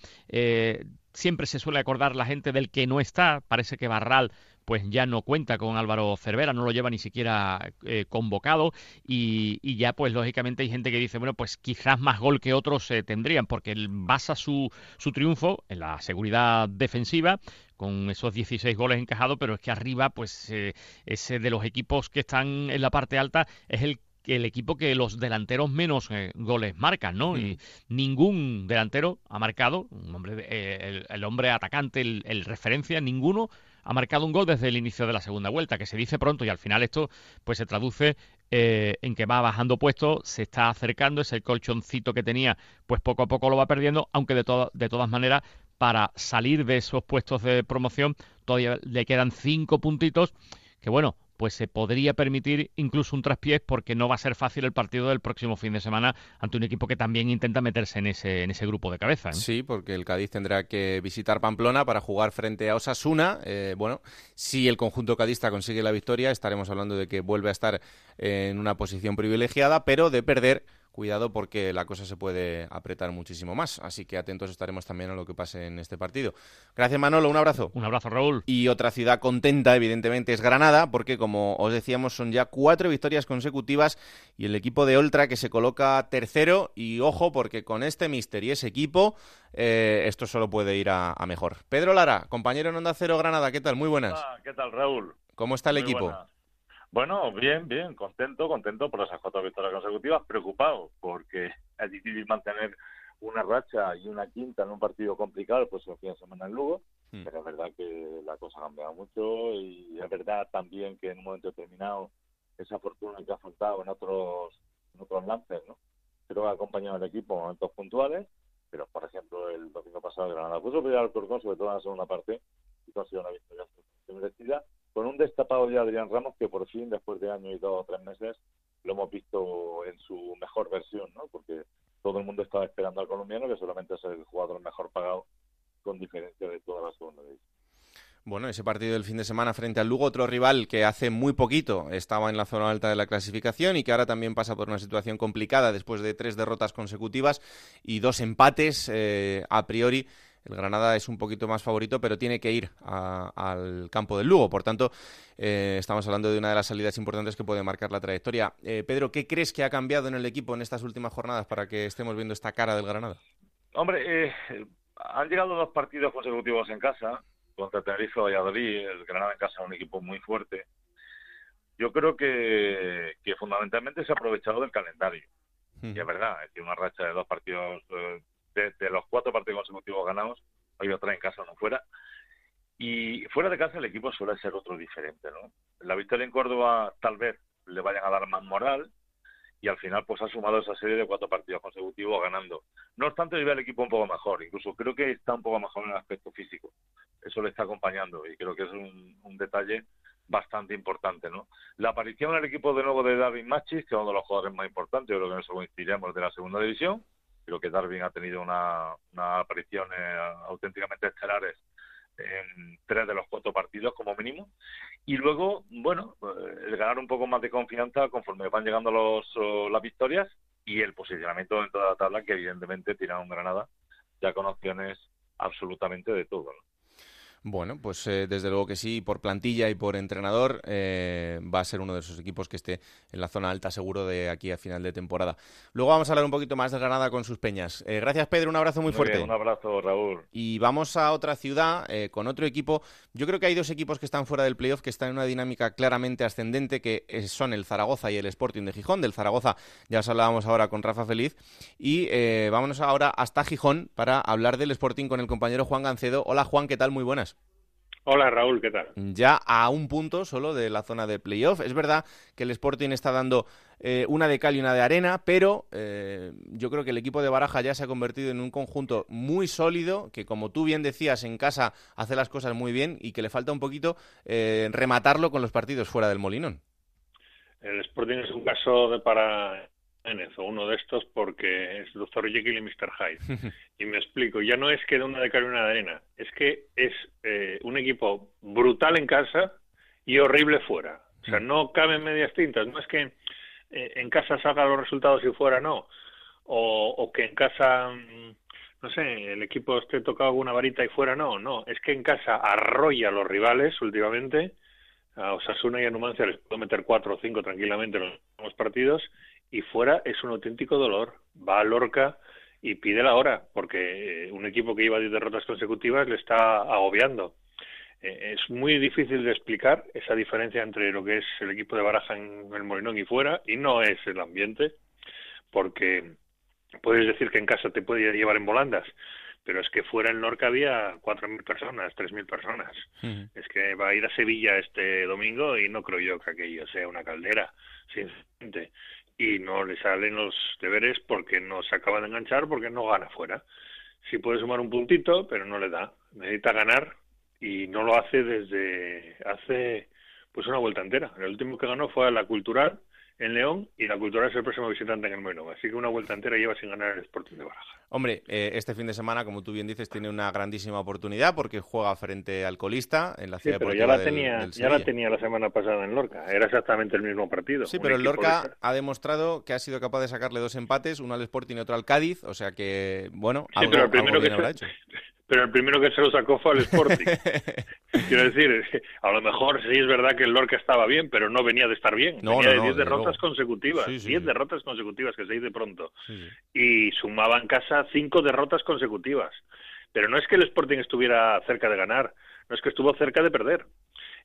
siempre se suele acordar la gente del que no está. Parece que Barral pues ya no cuenta con Álvaro Cervera, no lo lleva ni siquiera eh, convocado y, ya pues lógicamente hay gente que dice, bueno, pues quizás más gol que otros se tendrían porque basa su, su triunfo en la seguridad defensiva con esos 16 goles encajados, pero es que arriba pues eh, ese de los equipos que están en la parte alta es el el equipo que los delanteros menos eh, goles marcan, ¿no? Y mm. ningún delantero ha marcado, un hombre, eh, el, hombre atacante, el, referencia, ninguno ha marcado un gol desde el inicio de la segunda vuelta, que se dice pronto y al final esto pues se traduce eh, en que va bajando puestos, se está acercando, ese colchoncito que tenía, pues poco a poco lo va perdiendo, aunque de, de todas maneras para salir de esos puestos de promoción todavía le quedan cinco puntitos que bueno, pues se podría permitir incluso un traspiés porque no va a ser fácil el partido del próximo fin de semana ante un equipo que también intenta meterse en ese, en ese grupo de cabeza. Sí, porque el Cádiz tendrá que visitar Pamplona para jugar frente a Osasuna. Eh, bueno, si el conjunto cadista consigue la victoria, estaremos hablando de que vuelve a estar en una posición privilegiada, pero de perder cuidado porque la cosa se puede apretar muchísimo más. Así que atentos estaremos también a lo que pase en este partido. Gracias Manolo, un abrazo. Un abrazo Raúl. Y otra ciudad contenta evidentemente es Granada porque como os decíamos son ya cuatro victorias consecutivas y el equipo de Oltra que se coloca tercero y ojo porque con este mister y ese equipo eh, esto solo puede ir a, mejor. Pedro Lara, compañero en Onda Cero Granada, ¿qué tal? Muy buenas. ¿Qué tal Raúl? ¿Cómo está el equipo? Bueno, bien, bien, contento, contento por esas cuatro victorias consecutivas, preocupado porque es difícil mantener una racha y una quinta en un partido complicado, pues el fin de semana en Lugo, hmm. pero es verdad que la cosa ha cambiado mucho y es verdad también que en un momento determinado esa fortuna que ha faltado en otros, en otros lances, ¿no? Creo que ha acompañado al equipo en momentos puntuales, pero por ejemplo el domingo pasado Granada puso pelear al Corcón, sobre todo en la segunda parte, y consiguió una victoria merecida con un destapado de Adrián Ramos que por fin, después de año y dos o tres meses, lo hemos visto en su mejor versión, ¿no? Porque todo el mundo estaba esperando al colombiano, que solamente es el jugador mejor pagado con diferencia de toda la segunda división. Bueno, ese partido del fin de semana frente al Lugo, otro rival que hace muy poquito estaba en la zona alta de la clasificación y que ahora también pasa por una situación complicada después de tres derrotas consecutivas y dos empates eh, a priori el Granada es un poquito más favorito, pero tiene que ir al campo del Lugo. Por tanto, eh, estamos hablando de una de las salidas importantes que puede marcar la trayectoria. Eh, Pedro, ¿qué crees que ha cambiado en el equipo en estas últimas jornadas para que estemos viendo esta cara del Granada? Hombre, eh, han llegado dos partidos consecutivos en casa, contra Tenerife y Valladolid. El Granada en casa es un equipo muy fuerte. Yo creo que, fundamentalmente se ha aprovechado del calendario. Y es verdad, es que una racha de dos partidos de, los cuatro partidos consecutivos ganados, hay otra en casa, no fuera. Y fuera de casa el equipo suele ser otro diferente, ¿no? La victoria en Córdoba tal vez le vayan a dar más moral y al final pues ha sumado esa serie de cuatro partidos consecutivos ganando. No obstante, yo veo el equipo un poco mejor, incluso creo que está un poco mejor en el aspecto físico. Eso le está acompañando y creo que es un, un detalle bastante importante, ¿no? La aparición en el equipo de nuevo de David Machis, que es uno de los jugadores más importantes, yo creo que en eso coincidiremos de la segunda división, Creo que Darwin ha tenido una, una apariciones auténticamente estelares en tres de los cuatro partidos como mínimo. Y luego, bueno, el ganar un poco más de confianza conforme van llegando los, las victorias y el posicionamiento dentro de la tabla que evidentemente tiene un Granada ya con opciones absolutamente de todo. Bueno, pues eh, desde luego que sí, por plantilla y por entrenador eh, va a ser uno de esos equipos que esté en la zona alta seguro de aquí a final de temporada. Luego vamos a hablar un poquito más de Granada con sus peñas. Eh, gracias Pedro, un abrazo muy, fuerte. un abrazo Raúl. Y vamos a otra ciudad con otro equipo. Yo creo que hay dos equipos que están fuera del playoff que están en una dinámica claramente ascendente que son el Zaragoza y el Sporting de Gijón. Del Zaragoza ya os hablábamos ahora con Rafa Feliz y vámonos ahora hasta Gijón para hablar del Sporting con el compañero Juan Gancedo. Hola Juan, ¿qué tal? Muy buenas. Hola Raúl, ¿qué tal? Ya a un punto solo de la zona de playoff. Es verdad que el Sporting está dando eh, una de cal y una de arena, pero eh, yo creo que el equipo de Baraja ya se ha convertido en un conjunto muy sólido, que como tú bien decías, en casa hace las cosas muy bien y que le falta un poquito eh, rematarlo con los partidos fuera del Molinón. El Sporting es un caso de para o uno de estos porque es Dr. Jekyll y Mr. Hyde. y me explico, ya no es que de una de cal y una de arena, es que es eh, un equipo brutal en casa y horrible fuera. O sea, mm. no caben medias tintas, no es que eh, en casa salga los resultados y fuera no, o, que en casa mm, no sé, el equipo esté tocado alguna varita y fuera no, no, es que en casa arrolla a los rivales últimamente, a Osasuna y a Numancia les puedo meter cuatro o cinco tranquilamente en los partidos y fuera es un auténtico dolor. Va a Lorca y pide la hora, porque eh, un equipo que lleva 10 derrotas consecutivas le está agobiando. Eh, es muy difícil de explicar esa diferencia entre lo que es el equipo de Baraja en el Molinón y fuera, y no es el ambiente, porque puedes decir que en casa te puede llevar en volandas, pero es que fuera en Lorca había 4.000 personas, 3.000 personas. Es que va a ir a Sevilla este domingo y no creo yo que aquello sea una caldera, sinceramente y no le salen los deberes porque no se acaba de enganchar porque no gana fuera. Sí puede sumar un puntito, pero no le da. Necesita ganar y no lo hace desde hace pues una vuelta entera. El último que ganó fue a la Cultural en León y la Cultura es el próximo visitante en el Moino. Así que una vuelta entera lleva sin ganar el Sporting de Baraja. Hombre, eh, este fin de semana, como tú bien dices, tiene una grandísima oportunidad porque juega frente al colista en la ciudad sí, pero ya la tenía, ya la tenía la semana pasada en Lorca. Era exactamente el mismo partido. Sí, pero el Lorca ha demostrado que ha sido capaz de sacarle dos empates, uno al Sporting y otro al Cádiz. O sea que, bueno, algo, pero el primero que habrá hecho. pero el primero que se lo sacó fue al Sporting. Quiero decir, a lo mejor sí es verdad que el Lorca estaba bien, pero no venía de estar bien. No, venía no, de 10 no, derrotas consecutivas. Sí, sí, 10 sí. derrotas consecutivas, que se dice pronto. Y sumaba en casa 5 derrotas consecutivas. Pero no es que el Sporting estuviera cerca de ganar, no es que estuvo cerca de perder.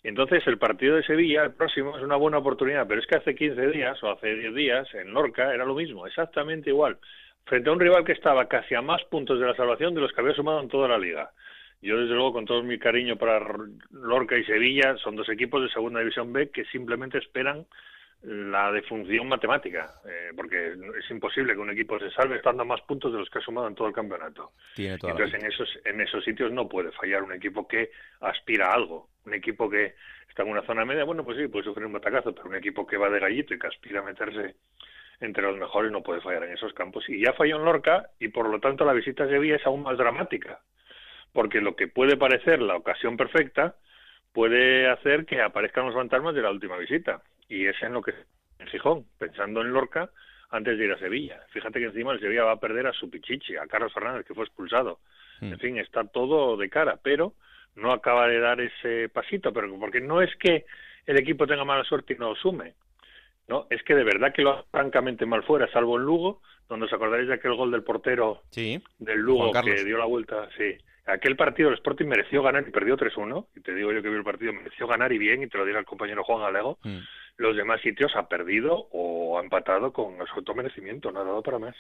Entonces, el partido de Sevilla, el próximo, es una buena oportunidad, pero es que hace 15 días o hace 10 días, en Lorca, era lo mismo, exactamente igual, frente a un rival que estaba casi a más puntos de la salvación de los que había sumado en toda la liga. Yo, desde luego, con todo mi cariño para Lorca y Sevilla, son dos equipos de Segunda División B que simplemente esperan la defunción matemática, eh, porque es imposible que un equipo se salve estando a más puntos de los que ha sumado en todo el campeonato. Tiene toda la Entonces, en esos, en esos sitios no puede fallar un equipo que aspira a algo. Un equipo que está en una zona media, bueno, pues sí, puede sufrir un batacazo, pero un equipo que va de gallito y que aspira a meterse entre los mejores no puede fallar en esos campos. Y ya falló en Lorca y por lo tanto la visita a Sevilla es aún más dramática, porque lo que puede parecer la ocasión perfecta puede hacer que aparezcan los fantasmas de la última visita. Y es en lo que en Gijón, pensando en Lorca antes de ir a Sevilla. Fíjate que encima el Sevilla va a perder a su pichichi, a Carlos Fernández, que fue expulsado. En fin, está todo de cara, pero no acaba de dar ese pasito, pero porque no es que el equipo tenga mala suerte y no lo sume. No, es que de verdad que lo hace francamente mal fuera, salvo en Lugo, donde os acordaréis de aquel gol del portero Sí. del Lugo que dio la vuelta, sí. Aquel partido el Sporting mereció ganar y perdió 3-1, y te digo yo que vi el partido, mereció ganar y bien, y te lo dirá el compañero Juan Galego. Mm. Los demás sitios ha perdido o ha empatado con absoluto merecimiento, no ha dado para más.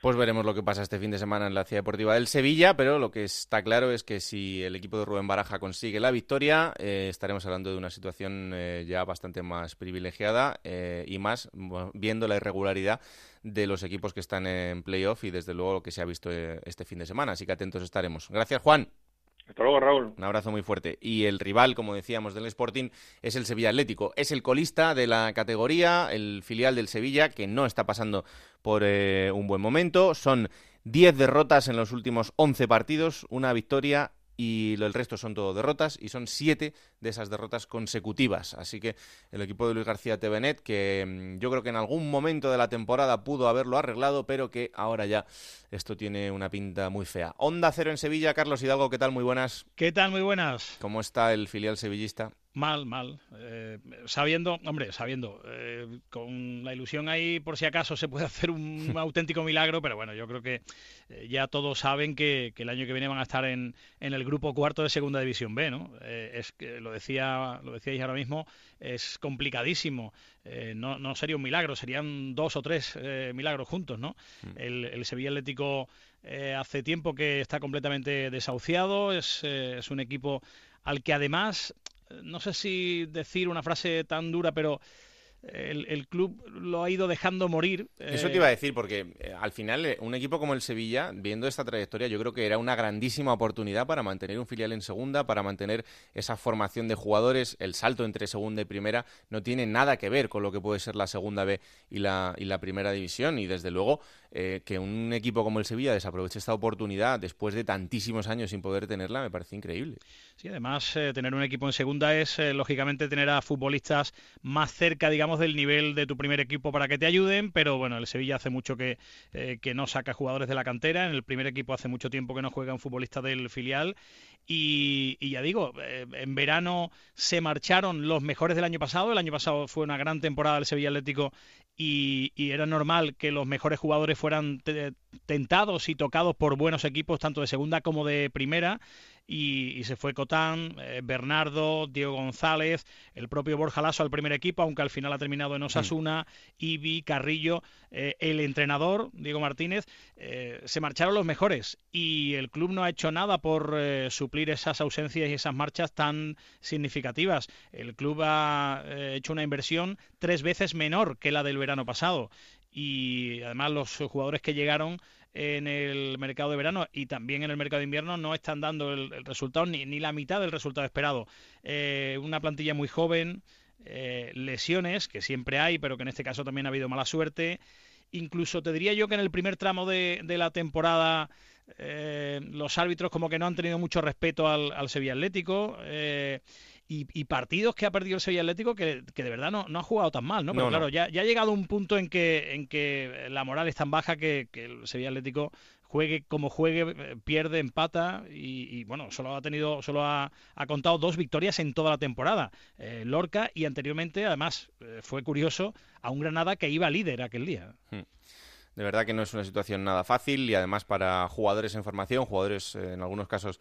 Pues veremos lo que pasa este fin de semana en la Ciudad Deportiva del Sevilla, pero lo que está claro es que si el equipo de Rubén Baraja consigue la victoria, eh, estaremos hablando de una situación eh, ya bastante más privilegiada eh, y más viendo la irregularidad de los equipos que están en playoff y desde luego lo que se ha visto eh, este fin de semana. Así que atentos estaremos. Gracias, Juan. Hasta luego, Raúl. Un abrazo muy fuerte. Y el rival, como decíamos, del Sporting es el Sevilla Atlético. Es el colista de la categoría, el filial del Sevilla, que no está pasando por eh, un buen momento. Son 10 derrotas en los últimos 11 partidos, una victoria y lo- el resto son todo derrotas y son 7 de esas derrotas consecutivas. Así que el equipo de Luis García Tevenet, que mm, yo creo que en algún momento de la temporada pudo haberlo arreglado, pero que ahora ya esto tiene una pinta muy fea. Onda Cero en Sevilla, Carlos Hidalgo, ¿qué tal? Muy buenas. ¿Qué tal? Muy buenas. ¿Cómo está el filial sevillista? Mal, mal. Eh, sabiendo, hombre, sabiendo, eh, con la ilusión ahí por si acaso se puede hacer un auténtico milagro, pero bueno, yo creo que eh, ya todos saben que, que el año que viene van a estar en, en el grupo cuarto de Segunda División B, ¿no? Es que lo decía, lo decíais ahora mismo, es complicadísimo. No, no sería un milagro, serían dos o tres milagros juntos, ¿no? El, el Sevilla Atlético eh, hace tiempo que está completamente desahuciado, es, es un equipo al que además no sé si decir una frase tan dura, pero el, el club lo ha ido dejando morir. Eso te iba a decir, porque eh, al final eh, un equipo como el Sevilla, viendo esta trayectoria, yo creo que era una grandísima oportunidad para mantener un filial en segunda, para mantener esa formación de jugadores. El salto entre segunda y primera no tiene nada que ver con lo que puede ser la segunda B y la, y la primera división. Y desde luego eh, que un equipo como el Sevilla desaproveche esta oportunidad después de tantísimos años sin poder tenerla me parece increíble. Sí, además eh, tener un equipo en segunda es eh, lógicamente tener a futbolistas más cerca, digamos, del nivel de tu primer equipo para que te ayuden, pero bueno, el Sevilla hace mucho que, que no saca jugadores de la cantera, en el primer equipo hace mucho tiempo que no juega un futbolista del filial. Y, y ya digo, en verano se marcharon los mejores del año pasado, el año pasado fue una gran temporada del Sevilla Atlético y, era normal que los mejores jugadores fueran tentados y tocados por buenos equipos, tanto de segunda como de primera y, se fue Cotán, eh, Bernardo, Diego González, el propio Borja Lasso al primer equipo, aunque al final ha terminado en Osasuna, Ibi, Carrillo, eh, el entrenador, Diego Martínez, eh, se marcharon los mejores y el club no ha hecho nada por suplir esas ausencias y esas marchas tan significativas. El club ha hecho una inversión tres veces menor que la del verano pasado y además los jugadores que llegaron en el mercado de verano y también en el mercado de invierno no están dando el, resultado ni, ni, la mitad del resultado esperado. Eh, una plantilla muy joven, eh, lesiones, que siempre hay, pero que en este caso también ha habido mala suerte. Incluso te diría yo que en el primer tramo de, de la temporada eh, los árbitros como que no han tenido mucho respeto al, al Sevilla Atlético y, partidos que ha perdido el Sevilla Atlético que, de verdad no, no, ha jugado tan mal, ¿no? Pero claro, Ya, ya, ha llegado un punto en que, en que la moral es tan baja que, el Sevilla Atlético juegue como juegue, eh, pierde, empata y, bueno, solo ha tenido, solo ha, ha, contado dos victorias en toda la temporada. Eh, Lorca y anteriormente, además, eh, fue curioso, a un Granada que iba líder aquel día. Hmm. De verdad que no es una situación nada fácil y además para jugadores en formación, jugadores en algunos casos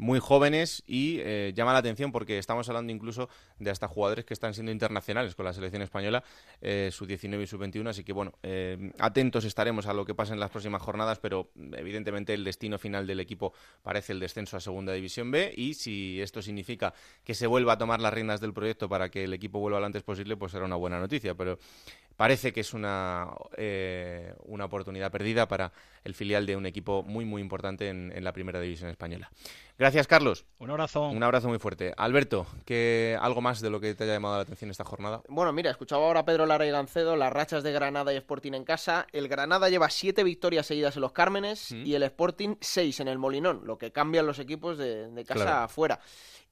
muy jóvenes y eh, llama la atención porque estamos hablando incluso de hasta jugadores que están siendo internacionales con la selección española, eh, su 19 y su 21, así que bueno, eh, atentos estaremos a lo que pasa en las próximas jornadas, pero evidentemente el destino final del equipo parece el descenso a Segunda División B y si esto significa que se vuelva a tomar las riendas del proyecto para que el equipo vuelva lo antes posible, pues será una buena noticia, pero parece que es una, eh, una oportunidad perdida para el filial de un equipo muy, muy importante en, la primera división española. Gracias, Carlos. Un abrazo. Un abrazo muy fuerte. Alberto, ¿qué, ¿algo más de lo que te haya llamado la atención esta jornada? Bueno, mira, escuchaba ahora a Pedro Lara y Gancedo, las rachas de Granada y Sporting en casa. El Granada lleva siete victorias seguidas en los Cármenes mm. y el Sporting seis en el Molinón, lo que cambian los equipos de, casa afuera.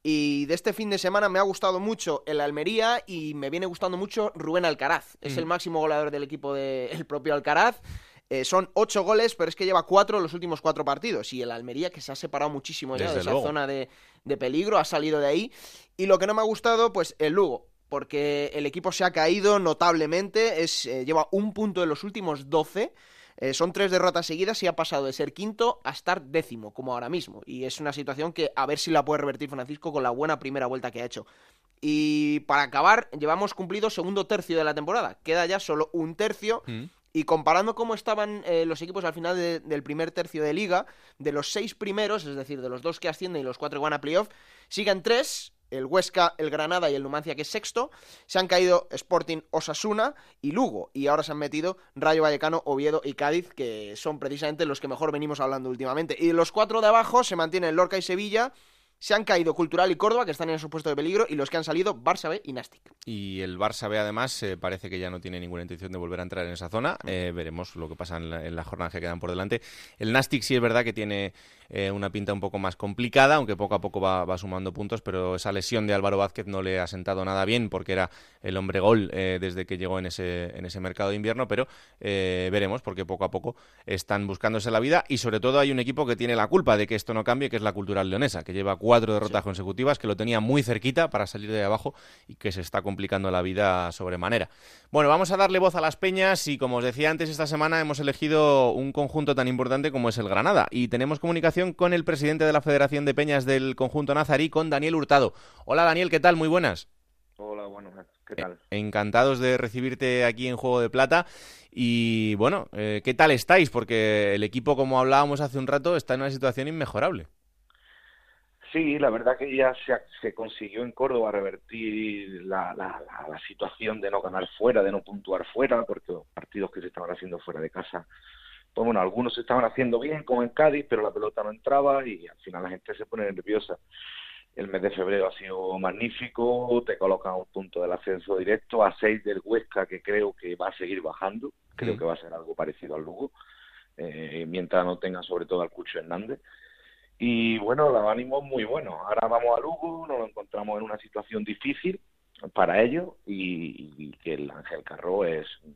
Y de este fin de semana me ha gustado mucho el Almería y me viene gustando mucho Rubén Alcaraz. Es el máximo goleador del equipo del propio Alcaraz. Eh, son ocho goles, pero es que lleva cuatro los últimos cuatro partidos. Y el Almería, que se ha separado muchísimo ya de esa zona de, peligro, ha salido de ahí. Y lo que no me ha gustado, pues el Lugo. Porque el equipo se ha caído notablemente. Es, eh, lleva un punto de los últimos doce. Eh, son tres derrotas seguidas y ha pasado de ser quinto a estar décimo, como ahora mismo. Y es una situación que a ver si la puede revertir Francisco con la buena primera vuelta que ha hecho. Y para acabar, llevamos cumplido segundo tercio de la temporada. Queda ya solo un tercio. Mm. Y comparando cómo estaban eh, los equipos al final del primer tercio de liga, de los seis primeros, es decir, de los dos que ascienden y los cuatro que van a playoff, siguen tres, el Huesca, el Granada y el Numancia, que es sexto. Se han caído Sporting, Osasuna y Lugo. Y ahora se han metido Rayo Vallecano, Oviedo y Cádiz, que son precisamente los que mejor venimos hablando últimamente. Y los cuatro de abajo se mantienen Lorca y Sevilla se han caído Cultural y Córdoba, que están en su puesto de peligro, y los que han salido, Barça B y Nastic. Y el Barça B, además, eh, parece que ya no tiene ninguna intención de volver a entrar en esa zona. Eh, veremos lo que pasa en, la, en las jornadas que quedan por delante. El Nastic sí es verdad que tiene eh, una pinta un poco más complicada, aunque poco a poco va, sumando puntos, pero esa lesión de Álvaro Vázquez no le ha sentado nada bien, porque era el hombre gol desde que llegó en ese, en ese mercado de invierno, pero veremos, porque poco a poco están buscándose la vida, y sobre todo hay un equipo que tiene la culpa de que esto no cambie, que es la Cultural Leonesa, que lleva cuatro derrotas consecutivas, que lo tenía muy cerquita para salir de abajo y que se está complicando la vida sobremanera. Bueno, vamos a darle voz a las peñas y como os decía antes, esta semana hemos elegido un conjunto tan importante como es el Granada y tenemos comunicación con el presidente de la Federación de Peñas del conjunto nazarí, con Daniel Hurtado. Hola Daniel, ¿qué tal? Muy buenas. Hola, bueno, ¿qué tal? Encantados de recibirte aquí en Juego de Plata. Y bueno, eh, ¿qué tal estáis? Porque el equipo, como hablábamos hace un rato, está en una situación inmejorable. Sí, la verdad que ya se, se consiguió en Córdoba revertir la, la, la, situación de no ganar fuera, de no puntuar fuera, porque los partidos que se estaban haciendo fuera de casa, pues bueno, algunos se estaban haciendo bien, como en Cádiz, pero la pelota no entraba y al final la gente se pone nerviosa. El mes de febrero ha sido magnífico, te colocan un punto del ascenso directo a seis del Huesca, que creo que va a seguir bajando, creo que va a ser algo parecido al Lugo eh, mientras no tengan sobre todo al Cucho Hernández. Y bueno, los ánimos muy buenos. Ahora vamos a Lugo, nos encontramos en una situación difícil para ellos y, que el Ángel Carro es un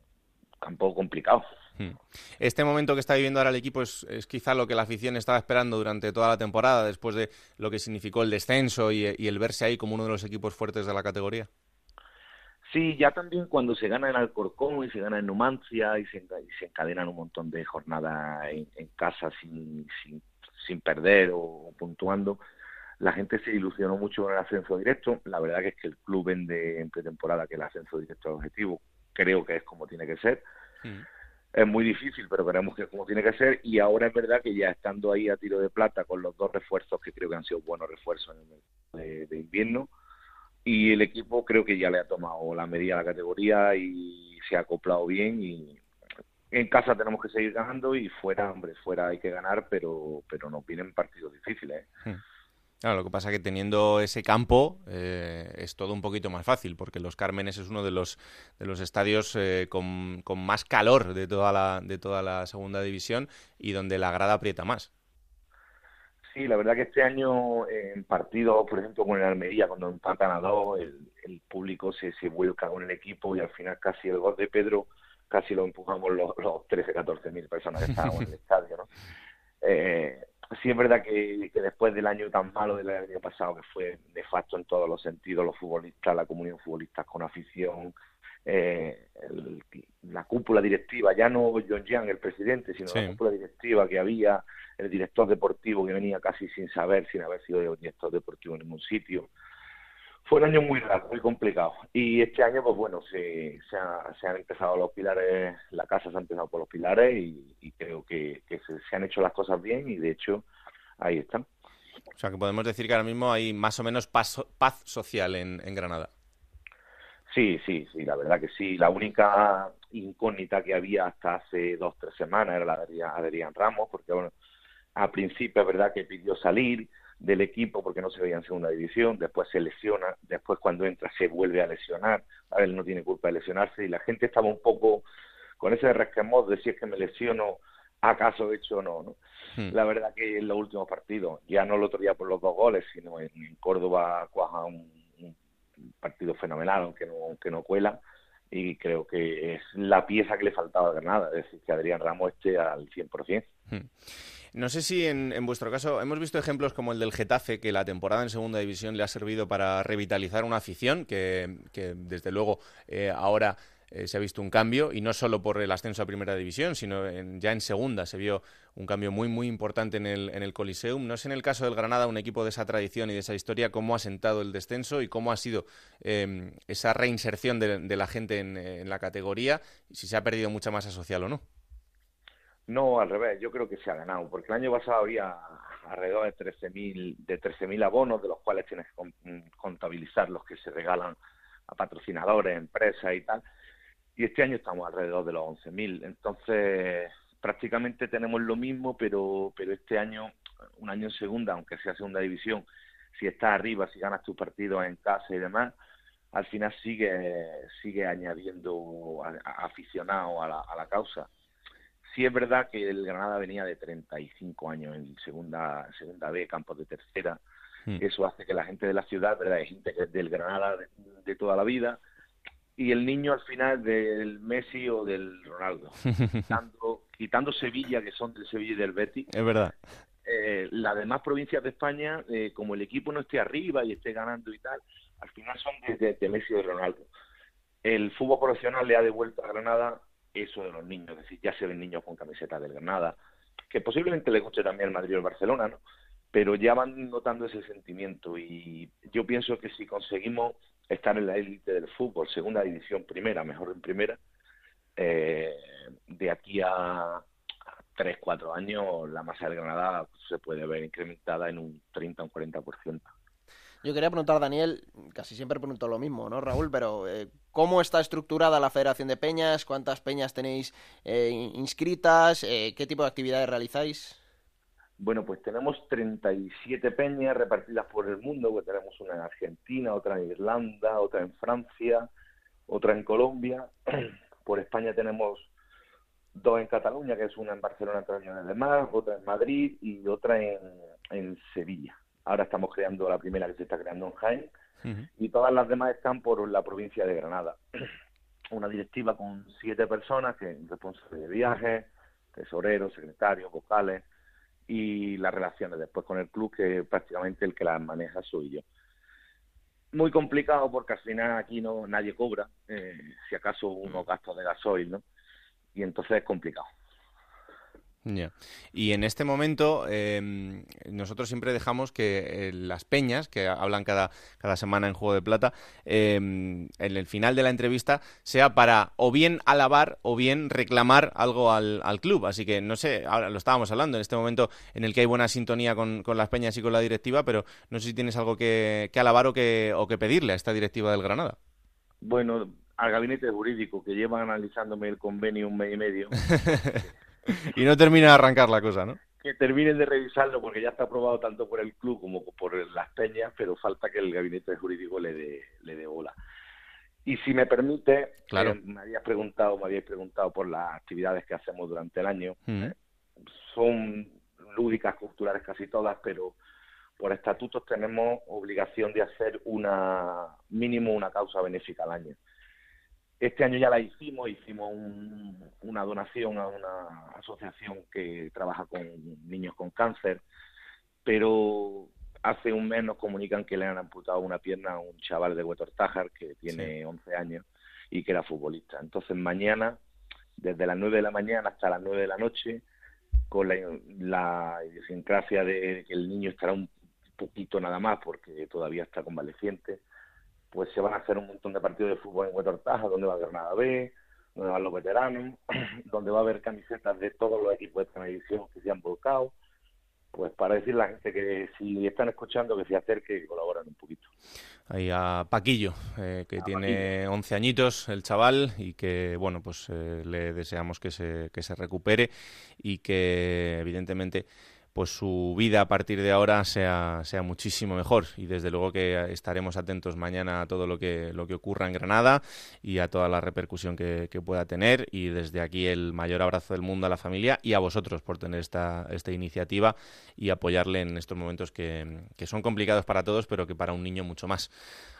campo complicado. Hmm. Este momento que está viviendo ahora el equipo es, quizá lo que la afición estaba esperando durante toda la temporada, después de lo que significó el descenso y, el verse ahí como uno de los equipos fuertes de la categoría. Sí, ya también cuando se gana en Alcorcón y se gana en Numancia y se, encadenan un montón de jornadas en, casa sin, sin, perder o puntuando, la gente se ilusionó mucho con el ascenso directo. La verdad que es que el club vende en pretemporada que el ascenso directo es objetivo. Creo que es como tiene que ser. Es muy difícil, pero veremos que como tiene que ser. Y ahora es verdad que ya estando ahí a tiro de plata con los dos refuerzos que creo que han sido buenos refuerzos en el de, invierno, y el equipo creo que ya le ha tomado la medida a la categoría y se ha acoplado bien. Y en casa tenemos que seguir ganando y fuera, hombre, fuera hay que ganar, pero, pero nos vienen partidos difíciles. ¿eh? Hmm. Claro, lo que pasa es que teniendo ese campo eh, es todo un poquito más fácil, porque Los Cármenes es uno de los, de los estadios eh, con, más calor de toda, la, de toda la segunda división y donde la grada aprieta más. Sí, la verdad que este año en partidos, por ejemplo, con el Almería, cuando empatan a dos, el, el público se, se vuelca con el equipo y al final casi el gol de Pedro casi lo empujamos los, los 13, 14 mil personas que estaban en el estadio, ¿no? Eh, sí es verdad que, después del año tan malo del año pasado, que fue nefasto en todos los sentidos, los futbolistas, la comunión futbolistas con afición, eh, la cúpula directiva, ya no John Yang, el presidente, sino la cúpula directiva que había, el director deportivo que venía casi sin saber, sin haber sido director deportivo en ningún sitio, fue un año muy raro, muy complicado. Y este año, pues bueno, se, se, han empezado los pilares, la casa se ha empezado por los pilares y, creo que, se, han hecho las cosas bien y de hecho ahí están. O sea que podemos decir que ahora mismo hay más o menos paz, paz social en, Granada. Sí, sí, sí, la verdad que sí. La única incógnita que había hasta hace dos, tres semanas era la de Adrián Ramos, porque bueno, a principio es verdad que pidió salir, del equipo porque no se veía en segunda división, después se lesiona, después cuando entra se vuelve a lesionar, a él no tiene culpa de lesionarse y la gente estaba un poco con ese resquemor de si es que me lesiono, acaso he hecho o no, ¿no? Hmm. La verdad que en los últimos partidos, ya no el otro día por los dos goles, sino en, Córdoba cuaja un, partido fenomenal, aunque no, aunque no cuela, y creo que es la pieza que le faltaba a Granada, es decir, que Adrián Ramos esté al 100%. Hmm. No sé si en, vuestro caso hemos visto ejemplos como el del Getafe, que la temporada en segunda división le ha servido para revitalizar una afición, que, desde luego eh, ahora eh, se ha visto un cambio, y no solo por el ascenso a primera división, sino ya en segunda se vio un cambio muy, muy importante en el, en el Coliseum. No sé en el caso del Granada, un equipo de esa tradición y de esa historia, cómo ha sentado el descenso y cómo ha sido em, esa reinserción de, la gente en, en la categoría, si se ha perdido mucha masa social o no. No, al revés, yo creo que se ha ganado, porque el año pasado había alrededor de 13.000 de 13.000 abonos, de los cuales tienes que contabilizar los que se regalan a patrocinadores, empresas y tal, y este año estamos alrededor de los 11.000, entonces prácticamente tenemos lo mismo, pero pero este año, un año en segunda, aunque sea segunda división, si estás arriba, si ganas tus partidos en casa y demás, al final sigue sigue añadiendo aficionados a la, a la causa Sí es verdad que el Granada venía de 35 años en segunda, segunda B, campos de tercera. Hmm. Eso hace que la gente de la ciudad, ¿verdad? Hay gente que es del Granada de, toda la vida. Y el niño al final del Messi o del Ronaldo. quitando, quitando Sevilla, que son del Sevilla y del Betis. Es verdad. Eh, las demás provincias de España, eh, como el equipo no esté arriba y esté ganando y tal, al final son de, de Messi o de Ronaldo. El fútbol profesional le ha devuelto a Granada eso de los niños, es decir, ya se ven niños con camiseta del Granada, que posiblemente le guste también el Madrid o el Barcelona, ¿no? Pero ya van notando ese sentimiento y yo pienso que si conseguimos estar en la élite del fútbol, segunda división, primera, mejor en primera, eh, de aquí a tres, cuatro años la masa del Granada se puede ver incrementada en un 30 o un 40%. Yo quería preguntar, Daniel, casi siempre pregunto lo mismo, ¿no, Raúl? Pero, eh, ¿cómo está estructurada la Federación de Peñas? ¿Cuántas peñas tenéis eh, inscritas? Eh, ¿Qué tipo de actividades realizáis? Bueno, pues tenemos 37 peñas repartidas por el mundo, pues tenemos una en Argentina, otra en Irlanda, otra en Francia, otra en Colombia. Por España tenemos dos en Cataluña, que es una en Barcelona años de más, otra en Madrid y otra en, en Sevilla. Ahora estamos creando la primera que se está creando en Jaén y todas las demás están por la provincia de Granada. Una directiva con siete personas, que responsables de viajes, tesoreros, secretarios, vocales y las relaciones después con el club, que prácticamente el que las maneja soy yo. Muy complicado porque al final aquí no nadie cobra, eh, si acaso unos gastos de gasoil, ¿no? Y entonces es complicado. Y en este momento em, nosotros siempre dejamos que eh, las peñas, que hablan cada, cada semana en Juego de Plata, em, en el final de la entrevista sea para o bien alabar o bien reclamar algo al, club. Así que no sé, ahora lo estábamos hablando en este momento en el que hay buena sintonía con, las peñas y con la directiva, pero no sé si tienes algo que, que alabar o que, o que pedirle a esta directiva del Granada. Bueno, al gabinete jurídico que lleva analizándome el convenio un mes y medio. y no termina de arrancar la cosa, ¿no? Que terminen de revisarlo porque ya está aprobado tanto por el club como por las peñas, pero falta que el gabinete jurídico le dé le dé bola. Y si me permite, claro. Eh, me habías preguntado, me habíais preguntado por las actividades que hacemos durante el año. Eh, son lúdicas, culturales casi todas, pero por estatutos tenemos obligación de hacer una mínimo una causa benéfica al año. Este año ya la hicimos, hicimos una donación a una asociación que trabaja con niños con cáncer, pero hace un mes nos comunican que le han amputado una pierna a un chaval de Huetortájar que tiene 11 años y que era futbolista. Entonces mañana, desde las 9 de la mañana hasta las 9 de la noche, con la, la idiosincrasia de que el niño estará un poquito nada más porque todavía está convaleciente, pues se van a hacer un montón de partidos de fútbol en Huetortaja, donde va a haber nada B, donde van los veteranos, donde va a haber camisetas de todos los equipos de televisión que se han volcado, pues para decirle a la gente que si están escuchando que se acerque y colaboren un poquito. Ahí a Paquillo, eh, que tiene 11 añitos el chaval y que, bueno, pues eh, le deseamos que se, que se recupere y que evidentemente pues su vida a partir de ahora sea, sea muchísimo mejor. Y desde luego que estaremos atentos mañana a todo lo que, lo que ocurra en Granada y a toda la repercusión que, pueda tener. Y desde aquí el mayor abrazo del mundo a la familia y a vosotros por tener esta, esta iniciativa y apoyarle en estos momentos que, que son complicados para todos, pero que para un niño mucho más.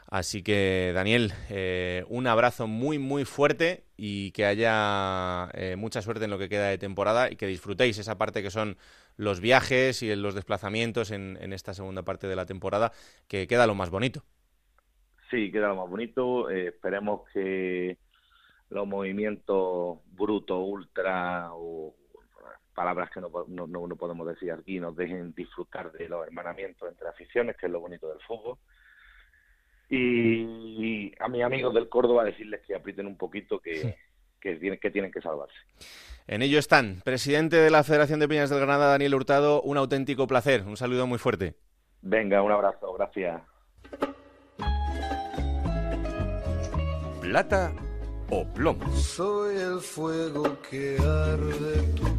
Así que, Daniel, eh, un abrazo muy, muy fuerte y que haya eh, mucha suerte en lo que queda de temporada y que disfrutéis esa parte que son los viajes y los desplazamientos en, esta segunda parte de la temporada, que queda lo más bonito. Sí, queda lo más bonito. Eh, esperemos que los movimientos bruto, ultra o palabras que no, no, no podemos decir aquí nos dejen disfrutar de los hermanamientos entre aficiones, que es lo bonito del fútbol y a mis amigos del Córdoba decirles que aprieten un poquito que, que, tienen, que tienen que salvarse. En ello están. Presidente de la Federación de Peñas del Granada, Daniel Hurtado, un auténtico placer. Un saludo muy fuerte. Venga, un abrazo. Gracias. Plata o plomo. Soy el fuego que arde tu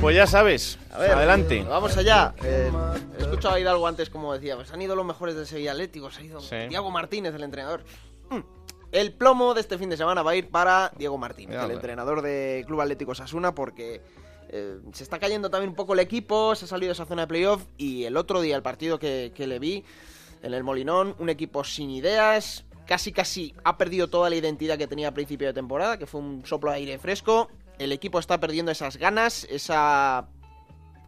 pues ya sabes, adelante. Vamos allá. Eh, he escuchado a algo antes, como decía, pues han ido los mejores del Sevilla Atlético, se ha ido Diego Martínez, el entrenador. Mm. El plomo de este fin de semana va a ir para Diego Martínez, el entrenador de Club Atlético Sasuna, porque eh, se está cayendo también un poco el equipo, se ha salido de esa zona de playoff y el otro día, el partido que, que le vi en el Molinón, un equipo sin ideas, casi casi ha perdido toda la identidad que tenía a principio de temporada, que fue un soplo de aire fresco. El equipo está perdiendo esas ganas, esa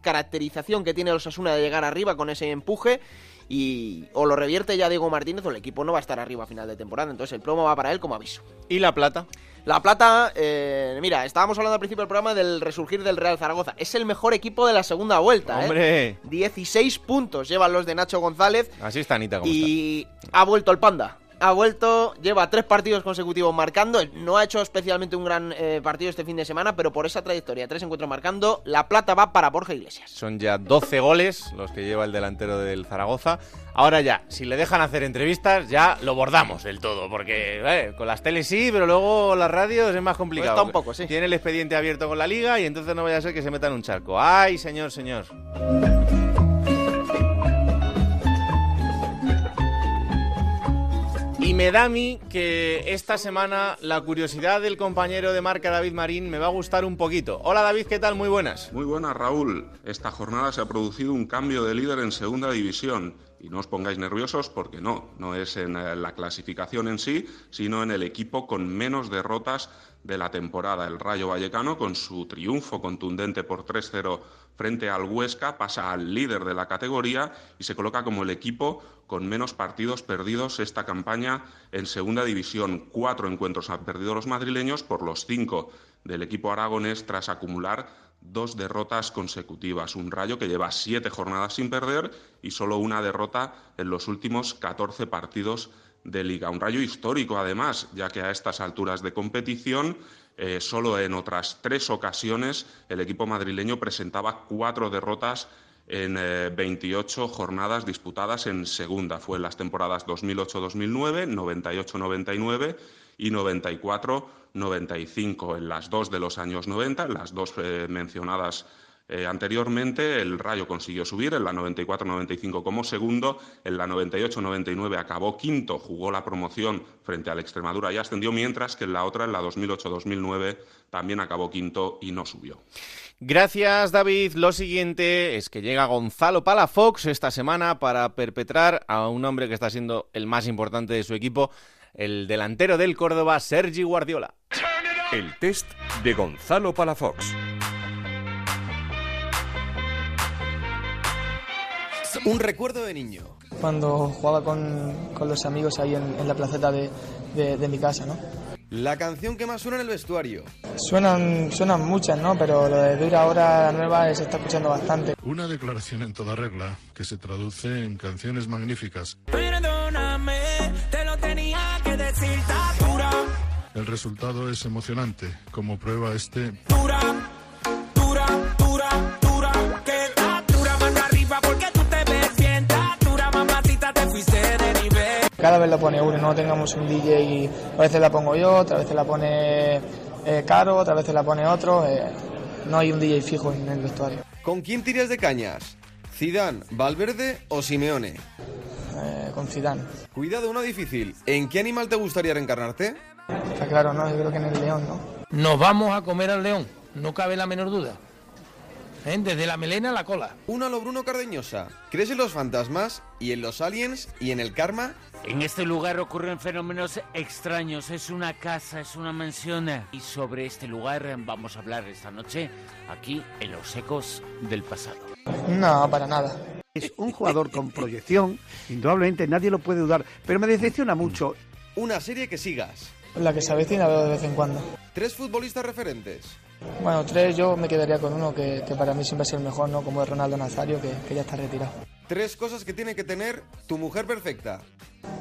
caracterización que tiene el Osasuna de llegar arriba con ese empuje y o lo revierte ya Diego Martínez o el equipo no va a estar arriba a final de temporada. Entonces el plomo va para él como aviso. ¿Y la plata? La plata, eh, mira, estábamos hablando al principio del programa del resurgir del Real Zaragoza. Es el mejor equipo de la segunda vuelta. ¿eh? ¡Hombre! 16 puntos llevan los de Nacho González. Así está Anita. ¿cómo y ha vuelto el panda ha vuelto, lleva tres partidos consecutivos marcando. No ha hecho especialmente un gran eh, partido este fin de semana, pero por esa trayectoria, tres encuentros marcando, la plata va para Borja Iglesias. Son ya 12 goles los que lleva el delantero del Zaragoza. Ahora ya, si le dejan hacer entrevistas, ya lo bordamos del todo, porque eh, con las teles sí, pero luego las radios es más complicado. Está un poco, sí. Tiene el expediente abierto con la liga y entonces no vaya a ser que se meta en un charco. ¡Ay, señor, señor! Me da a mí que esta semana la curiosidad del compañero de marca David Marín me va a gustar un poquito. Hola David, ¿qué tal? Muy buenas. Muy buenas Raúl. Esta jornada se ha producido un cambio de líder en segunda división. Y no os pongáis nerviosos porque no, no es en eh, la clasificación en sí, sino en el equipo con menos derrotas de la temporada. El Rayo Vallecano, con su triunfo contundente por 3-0 frente al Huesca, pasa al líder de la categoría y se coloca como el equipo con menos partidos perdidos esta campaña en segunda división. Cuatro encuentros han perdido los madrileños por los cinco del equipo aragonés tras acumular dos derrotas consecutivas. Un Rayo que lleva siete jornadas sin perder y solo una derrota en los últimos 14 partidos de liga. Un Rayo histórico, además, ya que a estas alturas de competición eh, solo en otras tres ocasiones el equipo madrileño presentaba cuatro derrotas en 28 eh, jornadas disputadas en segunda. Fue en las temporadas 2008-2009, 98-99 y 94-95. En las dos de los años 90, en las dos eh, mencionadas eh, anteriormente, el Rayo consiguió subir en la 94-95 como segundo, en la 98-99 acabó quinto, jugó la promoción frente al Extremadura y ascendió, mientras que en la otra, en la 2008-2009, también acabó quinto y no subió. Gracias, David. Lo siguiente es que llega Gonzalo Palafox esta semana para perpetrar a un hombre que está siendo el más importante de su equipo, el delantero del Córdoba, Sergi Guardiola. El test de Gonzalo Palafox. Un recuerdo de niño. Cuando jugaba con, con los amigos ahí en, en la placeta de, de, de, mi casa, ¿no? La canción que más suena en el vestuario. Suenan, suenan muchas, ¿no? Pero lo de Dura ahora, la nueva, se está escuchando bastante. Una declaración en toda regla que se traduce en canciones magníficas. Perdóname, te lo tenía que decir, dura. El resultado es emocionante, como prueba este... Dura, Cada vez la pone uno, no tengamos un DJ y a veces la pongo yo, otra vez la pone eh, Caro, otra vez la pone otro. Eh, no hay un DJ fijo en el vestuario. ¿Con quién tiras de cañas? ¿Zidane, Valverde o Simeone? Eh, con Zidane. Cuidado, una difícil. ¿En qué animal te gustaría reencarnarte? Está claro, ¿no? Yo creo que en el león, ¿no? Nos vamos a comer al león, no cabe la menor duda. ¿Eh? Desde la melena a la cola. Una lo Bruno Cardeñosa. ¿Crees en los fantasmas y en los aliens y en el karma? En este lugar ocurren fenómenos extraños. Es una casa, es una mansión. Y sobre este lugar vamos a hablar esta noche aquí en Los Ecos del Pasado. No, para nada. Es un jugador con proyección, indudablemente nadie lo puede dudar, pero me decepciona mucho. Una serie que sigas. La que se avecina veo de vez en cuando. Tres futbolistas referentes. Bueno, tres yo me quedaría con uno que, que para mí siempre es el mejor, ¿no? Como es Ronaldo Nazario, que, que, ya está retirado. Tres cosas que tiene que tener tu mujer perfecta.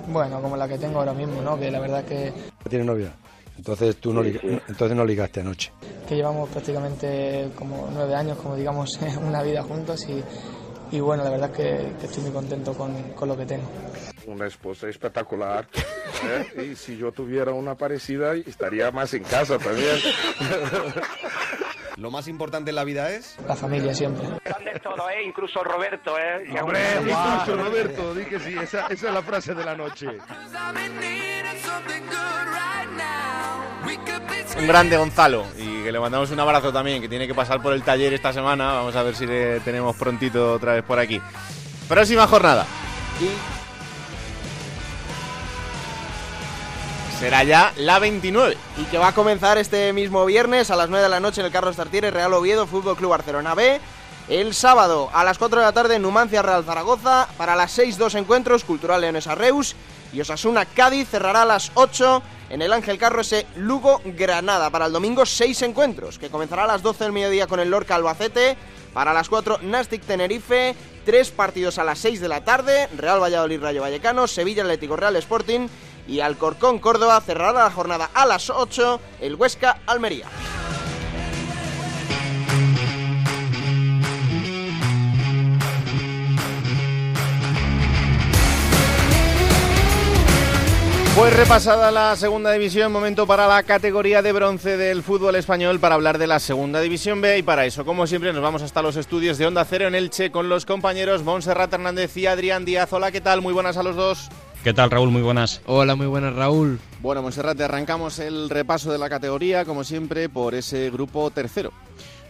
Bueno, como la que tengo ahora mismo, ¿no? Que la verdad que... ¿Tiene novia? Entonces tú no, entonces no ligaste anoche. Que llevamos prácticamente como nueve años, como digamos, una vida juntos y, y bueno, la verdad que, que estoy muy contento con, con, lo que tengo. Una esposa espectacular. ¿eh? Y si yo tuviera una parecida, estaría más en casa también. Lo más importante en la vida es... La familia siempre. ¿Eh? Incluso Roberto, ¿eh? Hombre, incluso Roberto, di que sí, esa, esa es la frase de la noche. Un grande Gonzalo y que le mandamos un abrazo también, que tiene que pasar por el taller esta semana. Vamos a ver si le tenemos prontito otra vez por aquí. Próxima jornada. será ya la 29. Y que va a comenzar este mismo viernes a las 9 de la noche en el Carlos Tartiere, Real Oviedo, Fútbol Club Barcelona B. El sábado a las 4 de la tarde Numancia Real Zaragoza. Para las 6 dos encuentros, Cultural Leones Reus y Osasuna Cádiz cerrará a las 8 en el Ángel Carro ese Lugo Granada. Para el domingo 6 encuentros, que comenzará a las 12 del mediodía con el Lorca Albacete. Para las 4 Nastic Tenerife. Tres partidos a las 6 de la tarde, Real Valladolid Rayo Vallecano, Sevilla Atlético Real Sporting y Alcorcón Córdoba cerrará la jornada a las 8 el Huesca Almería. Pues repasada la segunda división, momento para la categoría de bronce del fútbol español para hablar de la segunda división B y para eso, como siempre, nos vamos hasta los estudios de Onda Cero en Elche con los compañeros Montserrat Hernández y Adrián Díaz. Hola, ¿qué tal? Muy buenas a los dos. ¿Qué tal, Raúl? Muy buenas. Hola, muy buenas, Raúl. Bueno, Monserrate, arrancamos el repaso de la categoría, como siempre, por ese grupo tercero.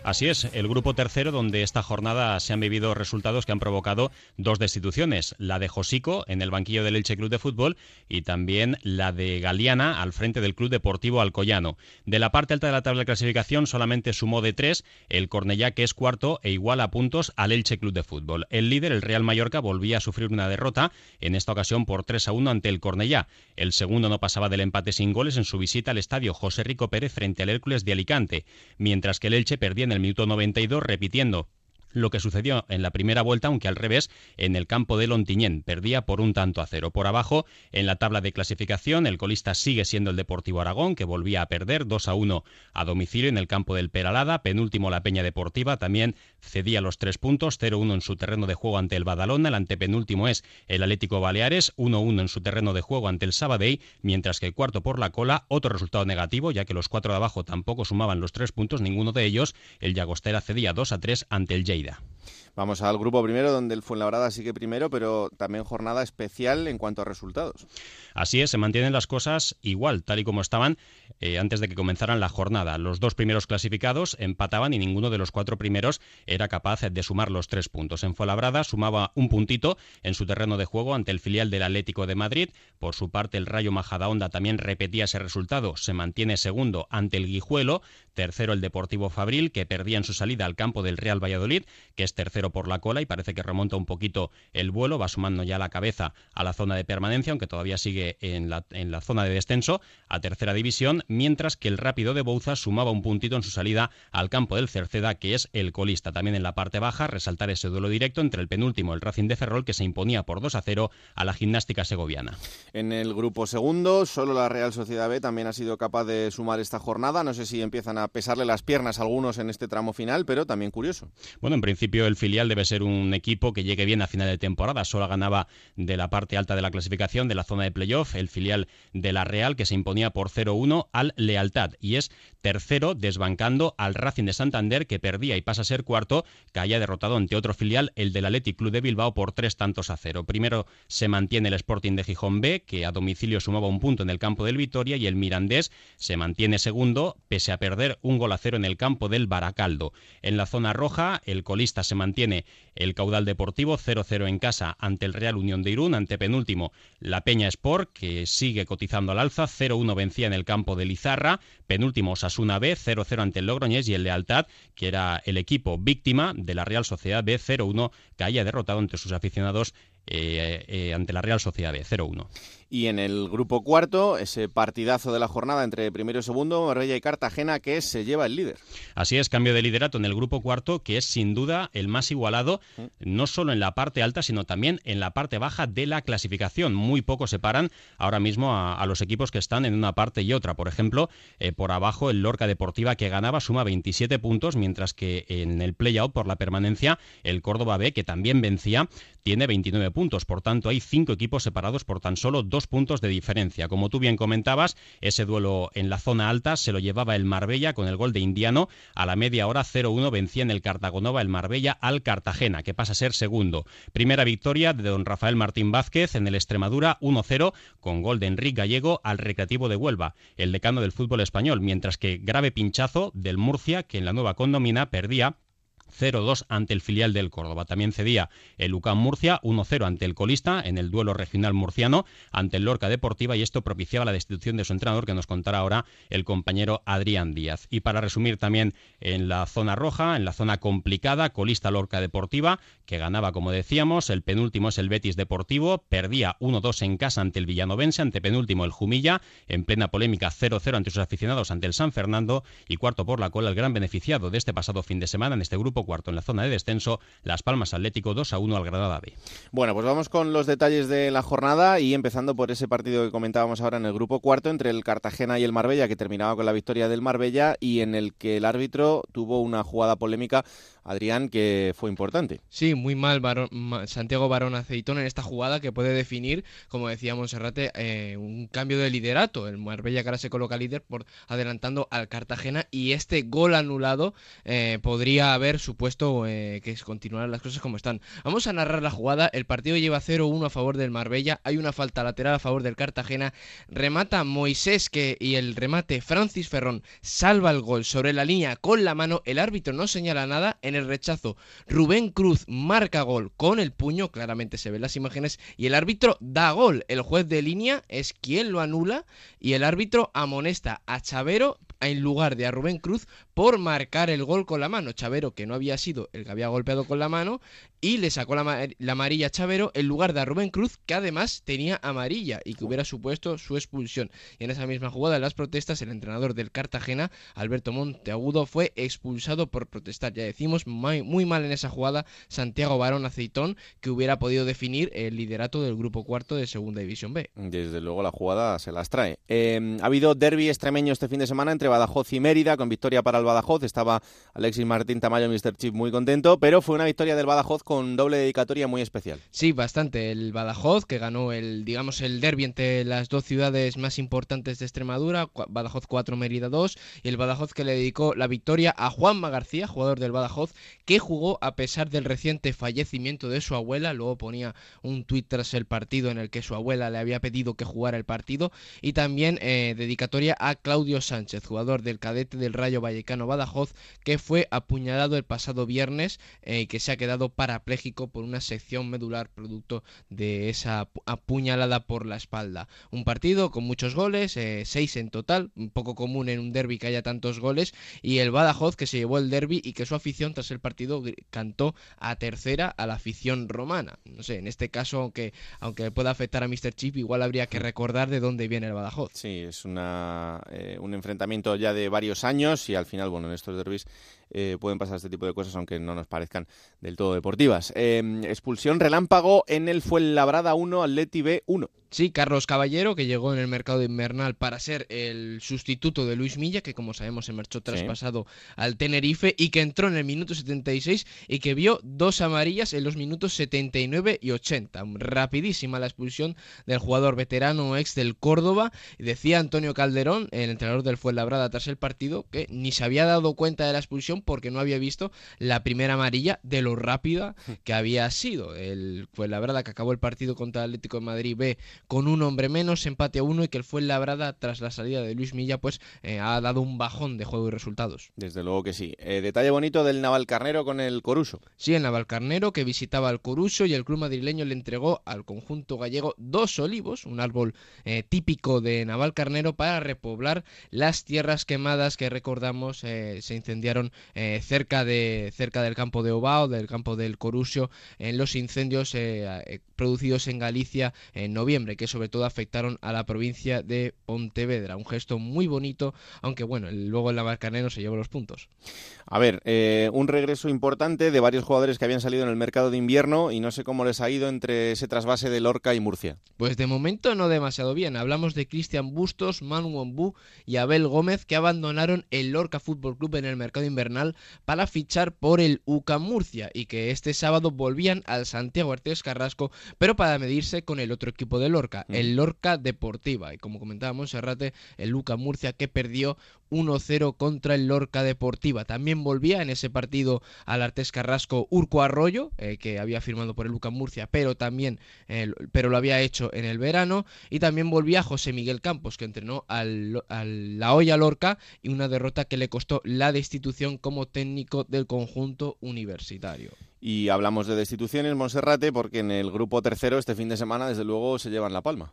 Así es, el grupo tercero donde esta jornada se han vivido resultados que han provocado dos destituciones, la de Josico en el banquillo del Elche Club de Fútbol y también la de Galeana al frente del Club Deportivo Alcoyano. De la parte alta de la tabla de clasificación solamente sumó de tres el Cornellá que es cuarto e igual a puntos al Elche Club de Fútbol. El líder, el Real Mallorca, volvía a sufrir una derrota, en esta ocasión por 3 a 1 ante el Cornellá. El segundo no pasaba del empate sin goles en su visita al estadio José Rico Pérez frente al Hércules de Alicante, mientras que el Elche perdía en el minuto 92 repitiendo lo que sucedió en la primera vuelta, aunque al revés, en el campo de Lontiñén. Perdía por un tanto a cero. Por abajo, en la tabla de clasificación, el colista sigue siendo el Deportivo Aragón, que volvía a perder 2 a 1 a domicilio en el campo del Peralada. Penúltimo, la Peña Deportiva, también cedía los tres puntos, 0-1 en su terreno de juego ante el Badalona. El antepenúltimo es el Atlético Baleares, 1-1 en su terreno de juego ante el Sabadell, mientras que el cuarto por la cola, otro resultado negativo, ya que los cuatro de abajo tampoco sumaban los tres puntos, ninguno de ellos. El Llagostera cedía 2 a 3 ante el Lleida. Vamos al grupo primero, donde el Fuenlabrada sigue primero, pero también jornada especial en cuanto a resultados. Así es, se mantienen las cosas igual, tal y como estaban eh, antes de que comenzaran la jornada. Los dos primeros clasificados empataban y ninguno de los cuatro primeros era capaz de sumar los tres puntos. En Fuenlabrada sumaba un puntito en su terreno de juego ante el filial del Atlético de Madrid. Por su parte, el Rayo Majadahonda también repetía ese resultado. Se mantiene segundo ante el Guijuelo. Tercero, el Deportivo Fabril, que perdía en su salida al campo del Real Valladolid, que es tercero por la cola y parece que remonta un poquito el vuelo. Va sumando ya la cabeza a la zona de permanencia, aunque todavía sigue en la, en la zona de descenso a tercera división, mientras que el Rápido de Bouza sumaba un puntito en su salida al campo del Cerceda, que es el colista. También en la parte baja, resaltar ese duelo directo entre el penúltimo, el Racing de Ferrol, que se imponía por 2 a 0 a la gimnástica segoviana. En el grupo segundo, solo la Real Sociedad B también ha sido capaz de sumar esta jornada. No sé si empiezan a pesarle las piernas a algunos en este tramo final, pero también curioso. Bueno, en principio el filial debe ser un equipo que llegue bien a final de temporada. Solo ganaba de la parte alta de la clasificación, de la zona de playoff, el filial de la Real, que se imponía por 0-1 al Lealtad. Y es tercero, desbancando al Racing de Santander, que perdía y pasa a ser cuarto, que haya derrotado ante otro filial, el del Athletic Club de Bilbao, por tres tantos a cero. Primero se mantiene el Sporting de Gijón B, que a domicilio sumaba un punto en el campo del Vitoria, y el Mirandés se mantiene segundo, pese a perder un gol a cero en el campo del Baracaldo. En la zona roja, el colista se mantiene el caudal deportivo 0-0 en casa ante el Real Unión de Irún, ante penúltimo la Peña Sport, que sigue cotizando al alza, 0-1 vencía en el campo de Lizarra, penúltimo Sasuna B, 0-0 ante el Logroñés y el Lealtad, que era el equipo víctima de la Real Sociedad B, 0-1, que haya derrotado entre sus aficionados eh, eh, ante la Real Sociedad B, 0-1. Y en el grupo cuarto, ese partidazo de la jornada entre primero y segundo, Marbella y Cartagena, que se lleva el líder. Así es, cambio de liderato en el grupo cuarto, que es sin duda el más igualado, no solo en la parte alta, sino también en la parte baja de la clasificación. Muy poco separan ahora mismo a, a los equipos que están en una parte y otra. Por ejemplo, eh, por abajo el Lorca Deportiva, que ganaba, suma 27 puntos, mientras que en el play-out por la permanencia, el Córdoba B, que también vencía, tiene 29 puntos. Por tanto, hay cinco equipos separados por tan solo dos puntos de diferencia. Como tú bien comentabas, ese duelo en la zona alta se lo llevaba el Marbella con el gol de Indiano. A la media hora 0-1 vencía en el Cartagonova el Marbella al Cartagena, que pasa a ser segundo. Primera victoria de don Rafael Martín Vázquez en el Extremadura 1-0 con gol de Enrique Gallego al Recreativo de Huelva, el decano del fútbol español, mientras que grave pinchazo del Murcia, que en la nueva condomina perdía 0-2 ante el filial del Córdoba. También cedía el UCAM Murcia 1-0 ante el colista en el duelo regional murciano ante el Lorca Deportiva y esto propiciaba la destitución de su entrenador que nos contará ahora el compañero Adrián Díaz. Y para resumir también en la zona roja, en la zona complicada, colista Lorca Deportiva que ganaba como decíamos, el penúltimo es el Betis Deportivo, perdía 1-2 en casa ante el Villanovense, ante penúltimo el Jumilla, en plena polémica 0-0 ante sus aficionados ante el San Fernando y cuarto por la cola el gran beneficiado de este pasado fin de semana en este grupo cuarto en la zona de descenso, Las Palmas Atlético 2 a 1 al Granada B. Bueno, pues vamos con los detalles de la jornada y empezando por ese partido que comentábamos ahora en el grupo cuarto entre el Cartagena y el Marbella, que terminaba con la victoria del Marbella y en el que el árbitro tuvo una jugada polémica Adrián, que fue importante. Sí, muy mal Santiago Barón Aceitón en esta jugada que puede definir, como decía Monserrate, eh, un cambio de liderato. El Marbella que ahora se coloca líder por adelantando al Cartagena y este gol anulado eh, podría haber supuesto eh, que continuaran las cosas como están. Vamos a narrar la jugada. El partido lleva 0-1 a favor del Marbella. Hay una falta lateral a favor del Cartagena. Remata Moisés que, y el remate Francis Ferrón salva el gol sobre la línea con la mano. El árbitro no señala nada. El rechazo, Rubén Cruz marca gol con el puño. Claramente se ven las imágenes. Y el árbitro da gol. El juez de línea es quien lo anula. Y el árbitro amonesta a Chavero en lugar de a Rubén Cruz por marcar el gol con la mano. Chavero, que no había sido el que había golpeado con la mano, y le sacó la, ma- la amarilla a Chavero en lugar de a Rubén Cruz, que además tenía amarilla y que hubiera supuesto su expulsión. Y en esa misma jugada, en las protestas, el entrenador del Cartagena, Alberto Monteagudo, fue expulsado por protestar. Ya decimos, muy, muy mal en esa jugada, Santiago Barón Aceitón, que hubiera podido definir el liderato del grupo cuarto de Segunda División B. Desde luego la jugada se las trae. Eh, ha habido derby extremeño este fin de semana entre Badajoz y Mérida, con victoria para el Badajoz. Estaba Alexis Martín Tamayo, Mr. Chip, muy contento, pero fue una victoria del Badajoz con doble dedicatoria muy especial. Sí, bastante. El Badajoz, que ganó el, digamos, el derbi entre las dos ciudades más importantes de Extremadura, Badajoz 4, Mérida 2, y el Badajoz que le dedicó la victoria a Juanma García, jugador del Badajoz, que jugó a pesar del reciente fallecimiento de su abuela. Luego ponía un tuit tras el partido en el que su abuela le había pedido que jugara el partido. Y también eh, dedicatoria a Claudio Sánchez, jugador del cadete del Rayo Vallecano Badajoz, que fue apuñalado el pasado viernes eh, y que se ha quedado parapléjico por una sección medular producto de esa apu- apuñalada por la espalda. Un partido con muchos goles, eh, seis en total, un poco común en un derby que haya tantos goles, y el Badajoz que se llevó el derby y que su afición tras el partido cantó a tercera a la afición romana. No sé, en este caso, aunque, aunque pueda afectar a Mr. Chip, igual habría que recordar de dónde viene el Badajoz. Sí, es una, eh, un enfrentamiento ya de varios años y al final, bueno, en estos derbis eh, pueden pasar este tipo de cosas aunque no nos parezcan del todo deportivas. Eh, expulsión relámpago en el Fuenlabrada 1, Atleti B 1. Sí, Carlos Caballero, que llegó en el mercado invernal para ser el sustituto de Luis Milla, que como sabemos se marchó traspasado al Tenerife y que entró en el minuto 76 y que vio dos amarillas en los minutos 79 y 80. Rapidísima la expulsión del jugador veterano ex del Córdoba. Decía Antonio Calderón, el entrenador del Fuenlabrada tras el partido, que ni se había dado cuenta de la expulsión porque no había visto la primera amarilla de lo rápida que había sido. El Fuenlabrada que acabó el partido contra el Atlético de Madrid B con un hombre menos, empate a uno y que el Fuenlabrada tras la salida de Luis Milla pues eh, ha dado un bajón de juego y resultados. Desde luego que sí. Eh, detalle bonito del Navalcarnero con el Coruso. Sí, el Navalcarnero que visitaba al Coruso y el club madrileño le entregó al conjunto gallego dos olivos, un árbol eh, típico de Navalcarnero para repoblar las tierras quemadas que recordamos se incendiaron eh, cerca de cerca del campo de Obao, del campo del Coruso, en los incendios eh, eh, producidos en Galicia en noviembre, que sobre todo afectaron a la provincia de Pontevedra. Un gesto muy bonito, aunque bueno, luego el Navalcarnero se llevó los puntos. A ver, eh, un regreso importante de varios jugadores que habían salido en el mercado de invierno y no sé cómo les ha ido entre ese trasvase de Lorca y Murcia. Pues de momento no demasiado bien. Hablamos de Cristian Bustos, Manu y Abel Gómez que abandonaron el Lorca Fútbol Club en el mercado invernal para fichar por el UCA Murcia y que este sábado volvían al Santiago Artes Carrasco, pero para medirse con el otro equipo de Lorca, el Lorca Deportiva. Y como comentábamos, Serrate, el UCA Murcia que perdió 1-0 contra el Lorca Deportiva. También volvía en ese partido al Artes Carrasco Urco Arroyo, eh, que había firmado por el UCA Murcia, pero también eh, pero lo había hecho en el verano. Y también volvía José Miguel Campos, que entrenó al, al La Hoya Lorca y una derrota que le costó la destitución como técnico del conjunto universitario. Y hablamos de destituciones, Monserrate, porque en el grupo tercero este fin de semana, desde luego, se llevan la palma.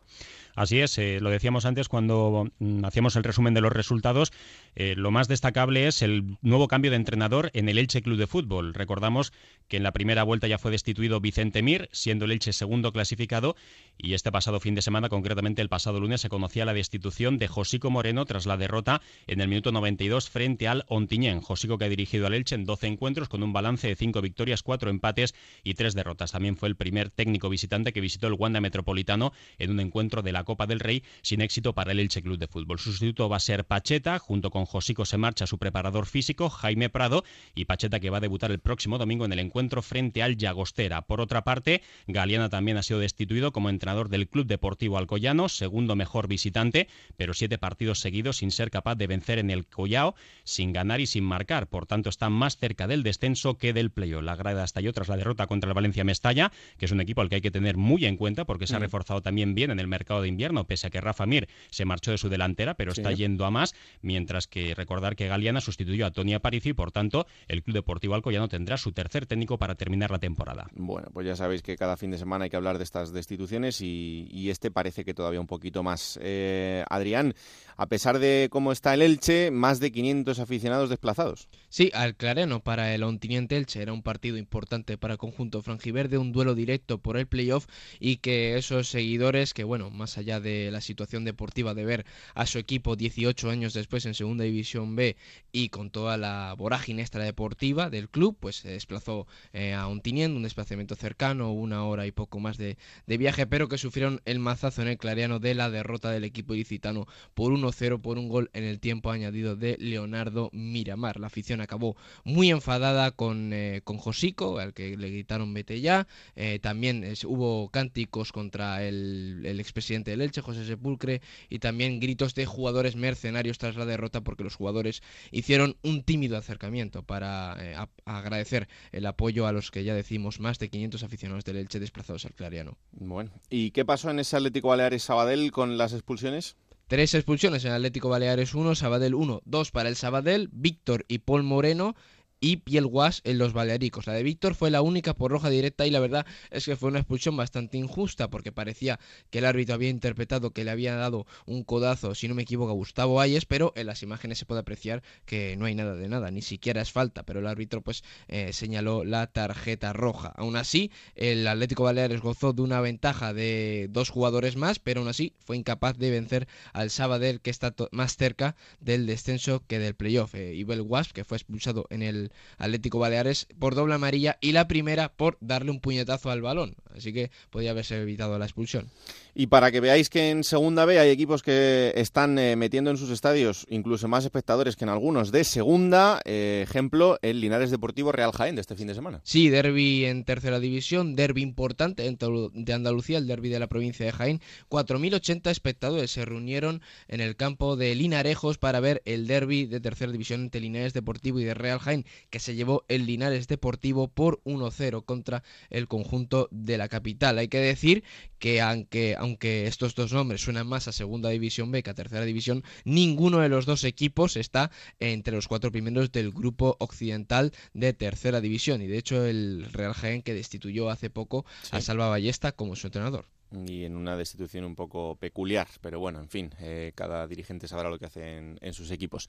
Así es, eh, lo decíamos antes cuando mm, hacíamos el resumen de los resultados. eh, lo más destacable es el nuevo cambio de entrenador en el Elche Club de Fútbol. Recordamos que en la primera vuelta ya fue destituido Vicente Mir, siendo el Elche segundo clasificado, y este pasado fin de semana, concretamente el pasado lunes, se conocía la destitución de Josico Moreno tras la derrota en el minuto 92 frente al Ontiñén. Josico que ha dirigido al Elche en 12 encuentros con un balance de 5 victorias, 4 empates y 3 derrotas. También fue el primer técnico visitante que visitó el Wanda Metropolitano en un encuentro de la Copa del Rey sin éxito para el Elche Club de Fútbol. Su sustituto va a ser Pacheta, junto con Josico se marcha su preparador físico, Jaime Prado, y Pacheta que va a debutar el próximo domingo en el encuentro frente al Llagostera. Por otra parte, Galeana también ha sido destituido como entrenador del Club Deportivo Alcoyano, segundo mejor visitante, pero siete partidos seguidos sin ser capaz de vencer en el Collao, sin ganar y sin marcar. Por tanto, está más cerca del descenso que del playo. La grada estalló tras la derrota contra el Valencia Mestalla, que es un equipo al que hay que tener muy en cuenta porque se ha Mm. reforzado también bien en el mercado de invierno, pese a que Rafa Mir se marchó de su delantera, pero Sí. está yendo a más, mientras que recordar que Galeana sustituyó a Tony Aparicio y por tanto el Club Deportivo Alcoyano tendrá su tercer técnico para terminar la temporada. Bueno, pues ya sabéis que cada fin de semana hay que hablar de estas destituciones y, y este parece que todavía un poquito más. Eh, Adrián, a pesar de cómo está el Elche, más de 500 aficionados desplazados. Sí, al Clareno para el Ontiniente Elche era un partido importante para el conjunto franjiverde, un duelo directo por el playoff y que esos seguidores que, bueno, más allá de la situación deportiva de ver a su equipo 18 años después en Segunda División B y con toda la vorágine extradeportiva del club, pues se desplazó eh, a Ontiniente, un desplazamiento cercano, una hora y poco más de, de viaje, pero que sufrieron el mazazo en el Clariano de la derrota del equipo ilicitano por 1-0 por un gol en el tiempo añadido de Leonardo Miramar. La afición acabó muy enfadada con, eh, con Josico, al que le gritaron vete ya. Eh, también es- hubo cánticos contra el, el expresidente del Elche, José Sepulcre, y también gritos de jugadores mercenarios tras la derrota porque los jugadores hicieron un tímido acercamiento para eh, agradecer el apoyo a los que ya decimos más de 500 aficionados del Elche desplazados al Clariano. Bueno, ¿y qué pasó en ese Atlético Baleares Sabadell con las expulsiones? Tres expulsiones en Atlético Baleares 1, Sabadell 1, 2 para el Sabadell, Víctor y Paul Moreno y Piel Guas en los Balearicos. La de Víctor fue la única por roja directa y la verdad es que fue una expulsión bastante injusta porque parecía que el árbitro había interpretado que le había dado un codazo, si no me equivoco, a Gustavo Ayes, pero en las imágenes se puede apreciar que no hay nada de nada, ni siquiera es falta, pero el árbitro pues eh, señaló la tarjeta roja. Aún así, el Atlético Baleares gozó de una ventaja de dos jugadores más, pero aún así fue incapaz de vencer al Sabadell que está más cerca del descenso que del playoff. Eh, Ibel Wasp, que fue expulsado en el Atlético Baleares por doble amarilla y la primera por darle un puñetazo al balón. Así que podía haberse evitado la expulsión. Y para que veáis que en Segunda B hay equipos que están eh, metiendo en sus estadios incluso más espectadores que en algunos de Segunda, eh, ejemplo, el Linares Deportivo Real Jaén de este fin de semana. Sí, derby en tercera división, derby importante en Tolu- de Andalucía, el derby de la provincia de Jaén. 4.080 espectadores se reunieron en el campo de Linarejos para ver el derby de tercera división entre Linares Deportivo y de Real Jaén, que se llevó el Linares Deportivo por 1-0 contra el conjunto de la capital. Hay que decir que aunque, aunque estos dos nombres suenan más a segunda división B que a tercera división, ninguno de los dos equipos está entre los cuatro primeros del grupo occidental de tercera división. Y de hecho el Real Jaén que destituyó hace poco a Salva Ballesta como su entrenador. Y en una destitución un poco peculiar, pero bueno, en fin, eh, cada dirigente sabrá lo que hace en, en sus equipos.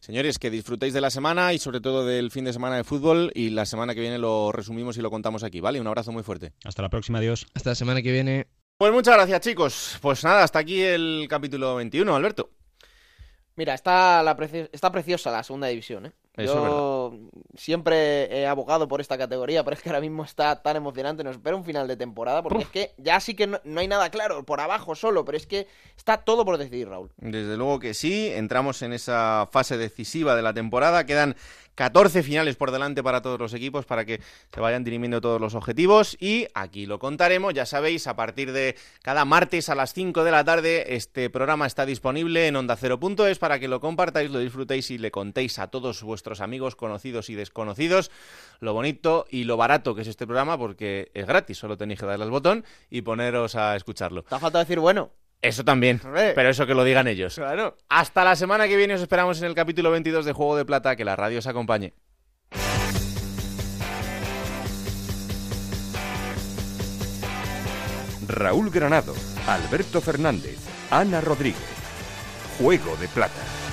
Señores, que disfrutéis de la semana y sobre todo del fin de semana de fútbol y la semana que viene lo resumimos y lo contamos aquí, ¿vale? Un abrazo muy fuerte. Hasta la próxima, adiós. Hasta la semana que viene. Pues muchas gracias, chicos. Pues nada, hasta aquí el capítulo 21, Alberto. Mira, está, la está preciosa la segunda división, ¿eh? Eso Yo siempre he abogado por esta categoría, pero es que ahora mismo está tan emocionante. Nos espera un final de temporada, porque es que ya sí que no, no hay nada claro, por abajo solo, pero es que está todo por decidir, Raúl. Desde luego que sí, entramos en esa fase decisiva de la temporada, quedan 14 finales por delante para todos los equipos para que se vayan dirimiendo todos los objetivos y aquí lo contaremos, ya sabéis, a partir de cada martes a las 5 de la tarde este programa está disponible en onda ondacero.es para que lo compartáis, lo disfrutéis y le contéis a todos vuestros amigos, conocidos y desconocidos lo bonito y lo barato que es este programa porque es gratis, solo tenéis que darle al botón y poneros a escucharlo. Te ha faltado decir bueno. Eso también, pero eso que lo digan ellos. Claro. Hasta la semana que viene os esperamos en el capítulo 22 de Juego de Plata. Que la radio os acompañe. Raúl Granado, Alberto Fernández, Ana Rodríguez. Juego de Plata.